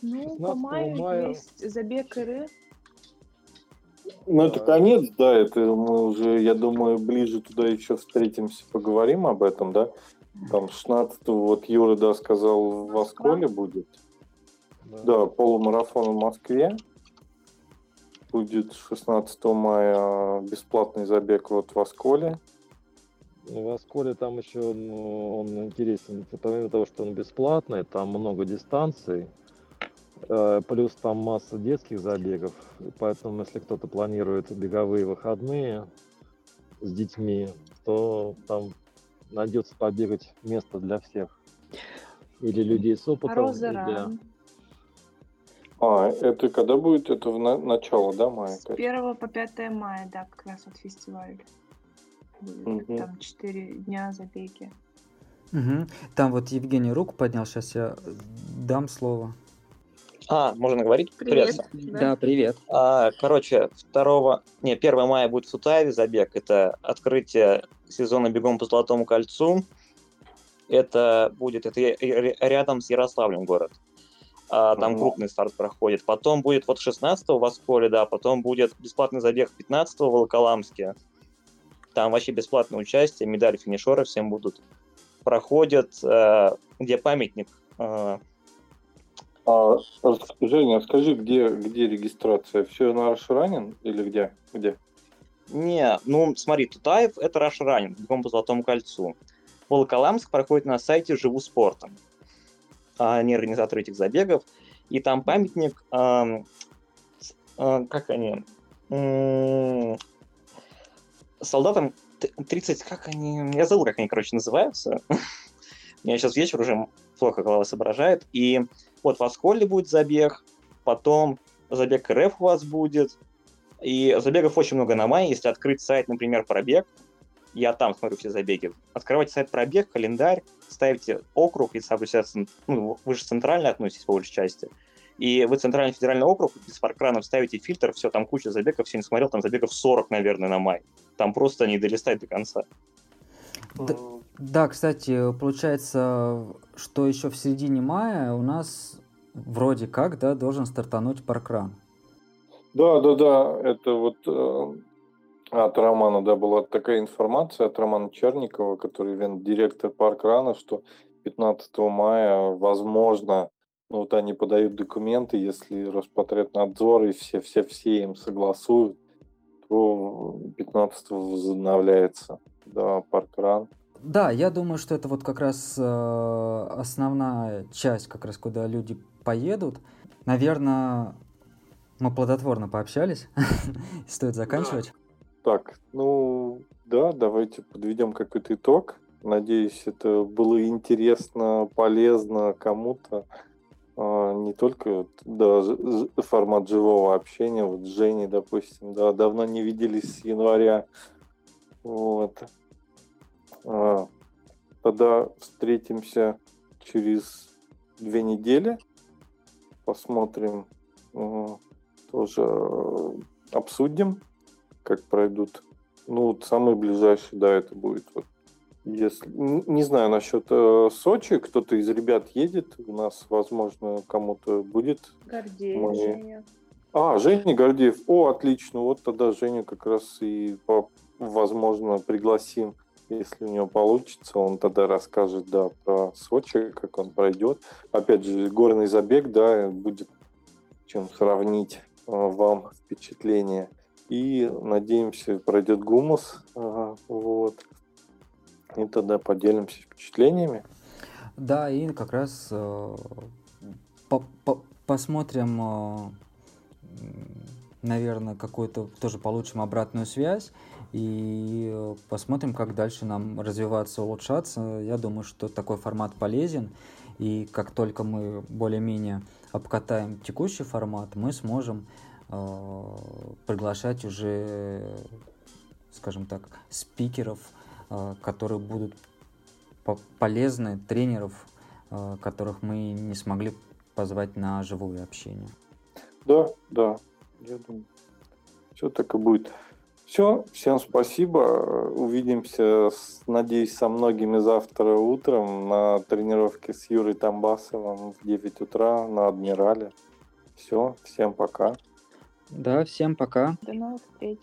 Ну, по маю мая... есть забег РФ, ну, это конец, да, это мы уже, я думаю, ближе туда еще встретимся, поговорим об этом, да. Там 16 вот Юра, да, сказал, в Осколе будет. Да. да, полумарафон в Москве. Будет 16 мая бесплатный забег вот в Осколе. В там еще ну, он интересен, помимо того, что он бесплатный, там много дистанций. Э, плюс там масса детских забегов, поэтому если кто-то планирует беговые выходные с детьми, то там найдется побегать место для всех. Или людей с опытом. Роза для... А, это когда будет? Это в на- начало, да, мая? С 1 по 5 мая, да, как раз вот фестиваль. Угу. Там 4 дня забеги. Угу. Там вот Евгений руку поднял, сейчас я дам слово. А, можно говорить? Привет. привет. Да. да, привет. А, короче, 2... Не, 1 мая будет в Сутаеве забег. Это открытие сезона «Бегом по Золотому кольцу». Это будет это рядом с Ярославлем город. А, там mm-hmm. крупный старт проходит. Потом будет вот 16-го в Осколе, да, потом будет бесплатный забег 15-го в Волоколамске. Там вообще бесплатное участие, медали финишера всем будут. Проходят, э, где памятник э, а, Женя, скажи, где, где регистрация? Все на Рашранин или где? Где? Не, ну смотри, Тутаев это Рашранин, бегом по Золотому кольцу. Волоколамск проходит на сайте «Живу спортом». Они организаторы этих забегов. И там памятник, э, э, как они, солдатам 30, как они, я забыл, как они, короче, называются. [laughs] У меня сейчас вечер уже плохо голова соображает. И вот в Асколе будет забег, потом забег РФ у вас будет. И забегов очень много на мае. Если открыть сайт, например, пробег, я там смотрю все забеги. Открывайте сайт пробег, календарь, ставите округ, если ну, вы же центрально относитесь по большей части. И вы центральный федеральный округ, без паркранов ставите фильтр, все, там куча забегов, все не смотрел, там забегов 40, наверное, на май. Там просто не долистать до конца. Да, да, кстати, получается, что еще в середине мая у нас вроде как, да, должен стартануть паркран. Да, да, да, это вот э, от Романа, да, была такая информация от Романа Черникова, который директор паркрана, что 15 мая, возможно, ну вот они подают документы, если Роспотребнадзор и все-все-все им согласуют, то 15 возобновляется, да, паркран. Да, я думаю, что это вот как раз э, основная часть, как раз куда люди поедут. Наверное, мы плодотворно пообщались. [laughs] Стоит заканчивать. Так, ну да, давайте подведем какой-то итог. Надеюсь, это было интересно, полезно кому-то. А, не только да, формат живого общения. Вот с Женей, допустим, да, давно не виделись с января. Вот. А, тогда встретимся через две недели. Посмотрим, тоже обсудим, как пройдут. Ну, вот самый ближайший, да, это будет вот если не знаю насчет э, Сочи, кто-то из ребят едет, у нас, возможно, кому-то будет. Гордеев, Мы... Женя. А, Женя Гордеев. О, отлично. Вот тогда Женю как раз и, возможно, пригласим Если у него получится, он тогда расскажет, да, про Сочи, как он пройдет. Опять же, горный забег, да, будет чем сравнить э, вам впечатление. И надеемся, пройдет гумус. Вот. И тогда поделимся впечатлениями. Да, и как раз э, по -по посмотрим, э, наверное, какую-то тоже получим обратную связь и посмотрим, как дальше нам развиваться, улучшаться. Я думаю, что такой формат полезен, и как только мы более-менее обкатаем текущий формат, мы сможем э, приглашать уже, скажем так, спикеров, которые будут полезны, тренеров, э, которых мы не смогли позвать на живое общение. Да, да, я думаю, все так и будет. Все, всем спасибо. Увидимся, надеюсь, со многими завтра утром на тренировке с Юрой Тамбасовым в 9 утра на Адмирале. Все, всем пока. Да, всем пока. До новых встреч.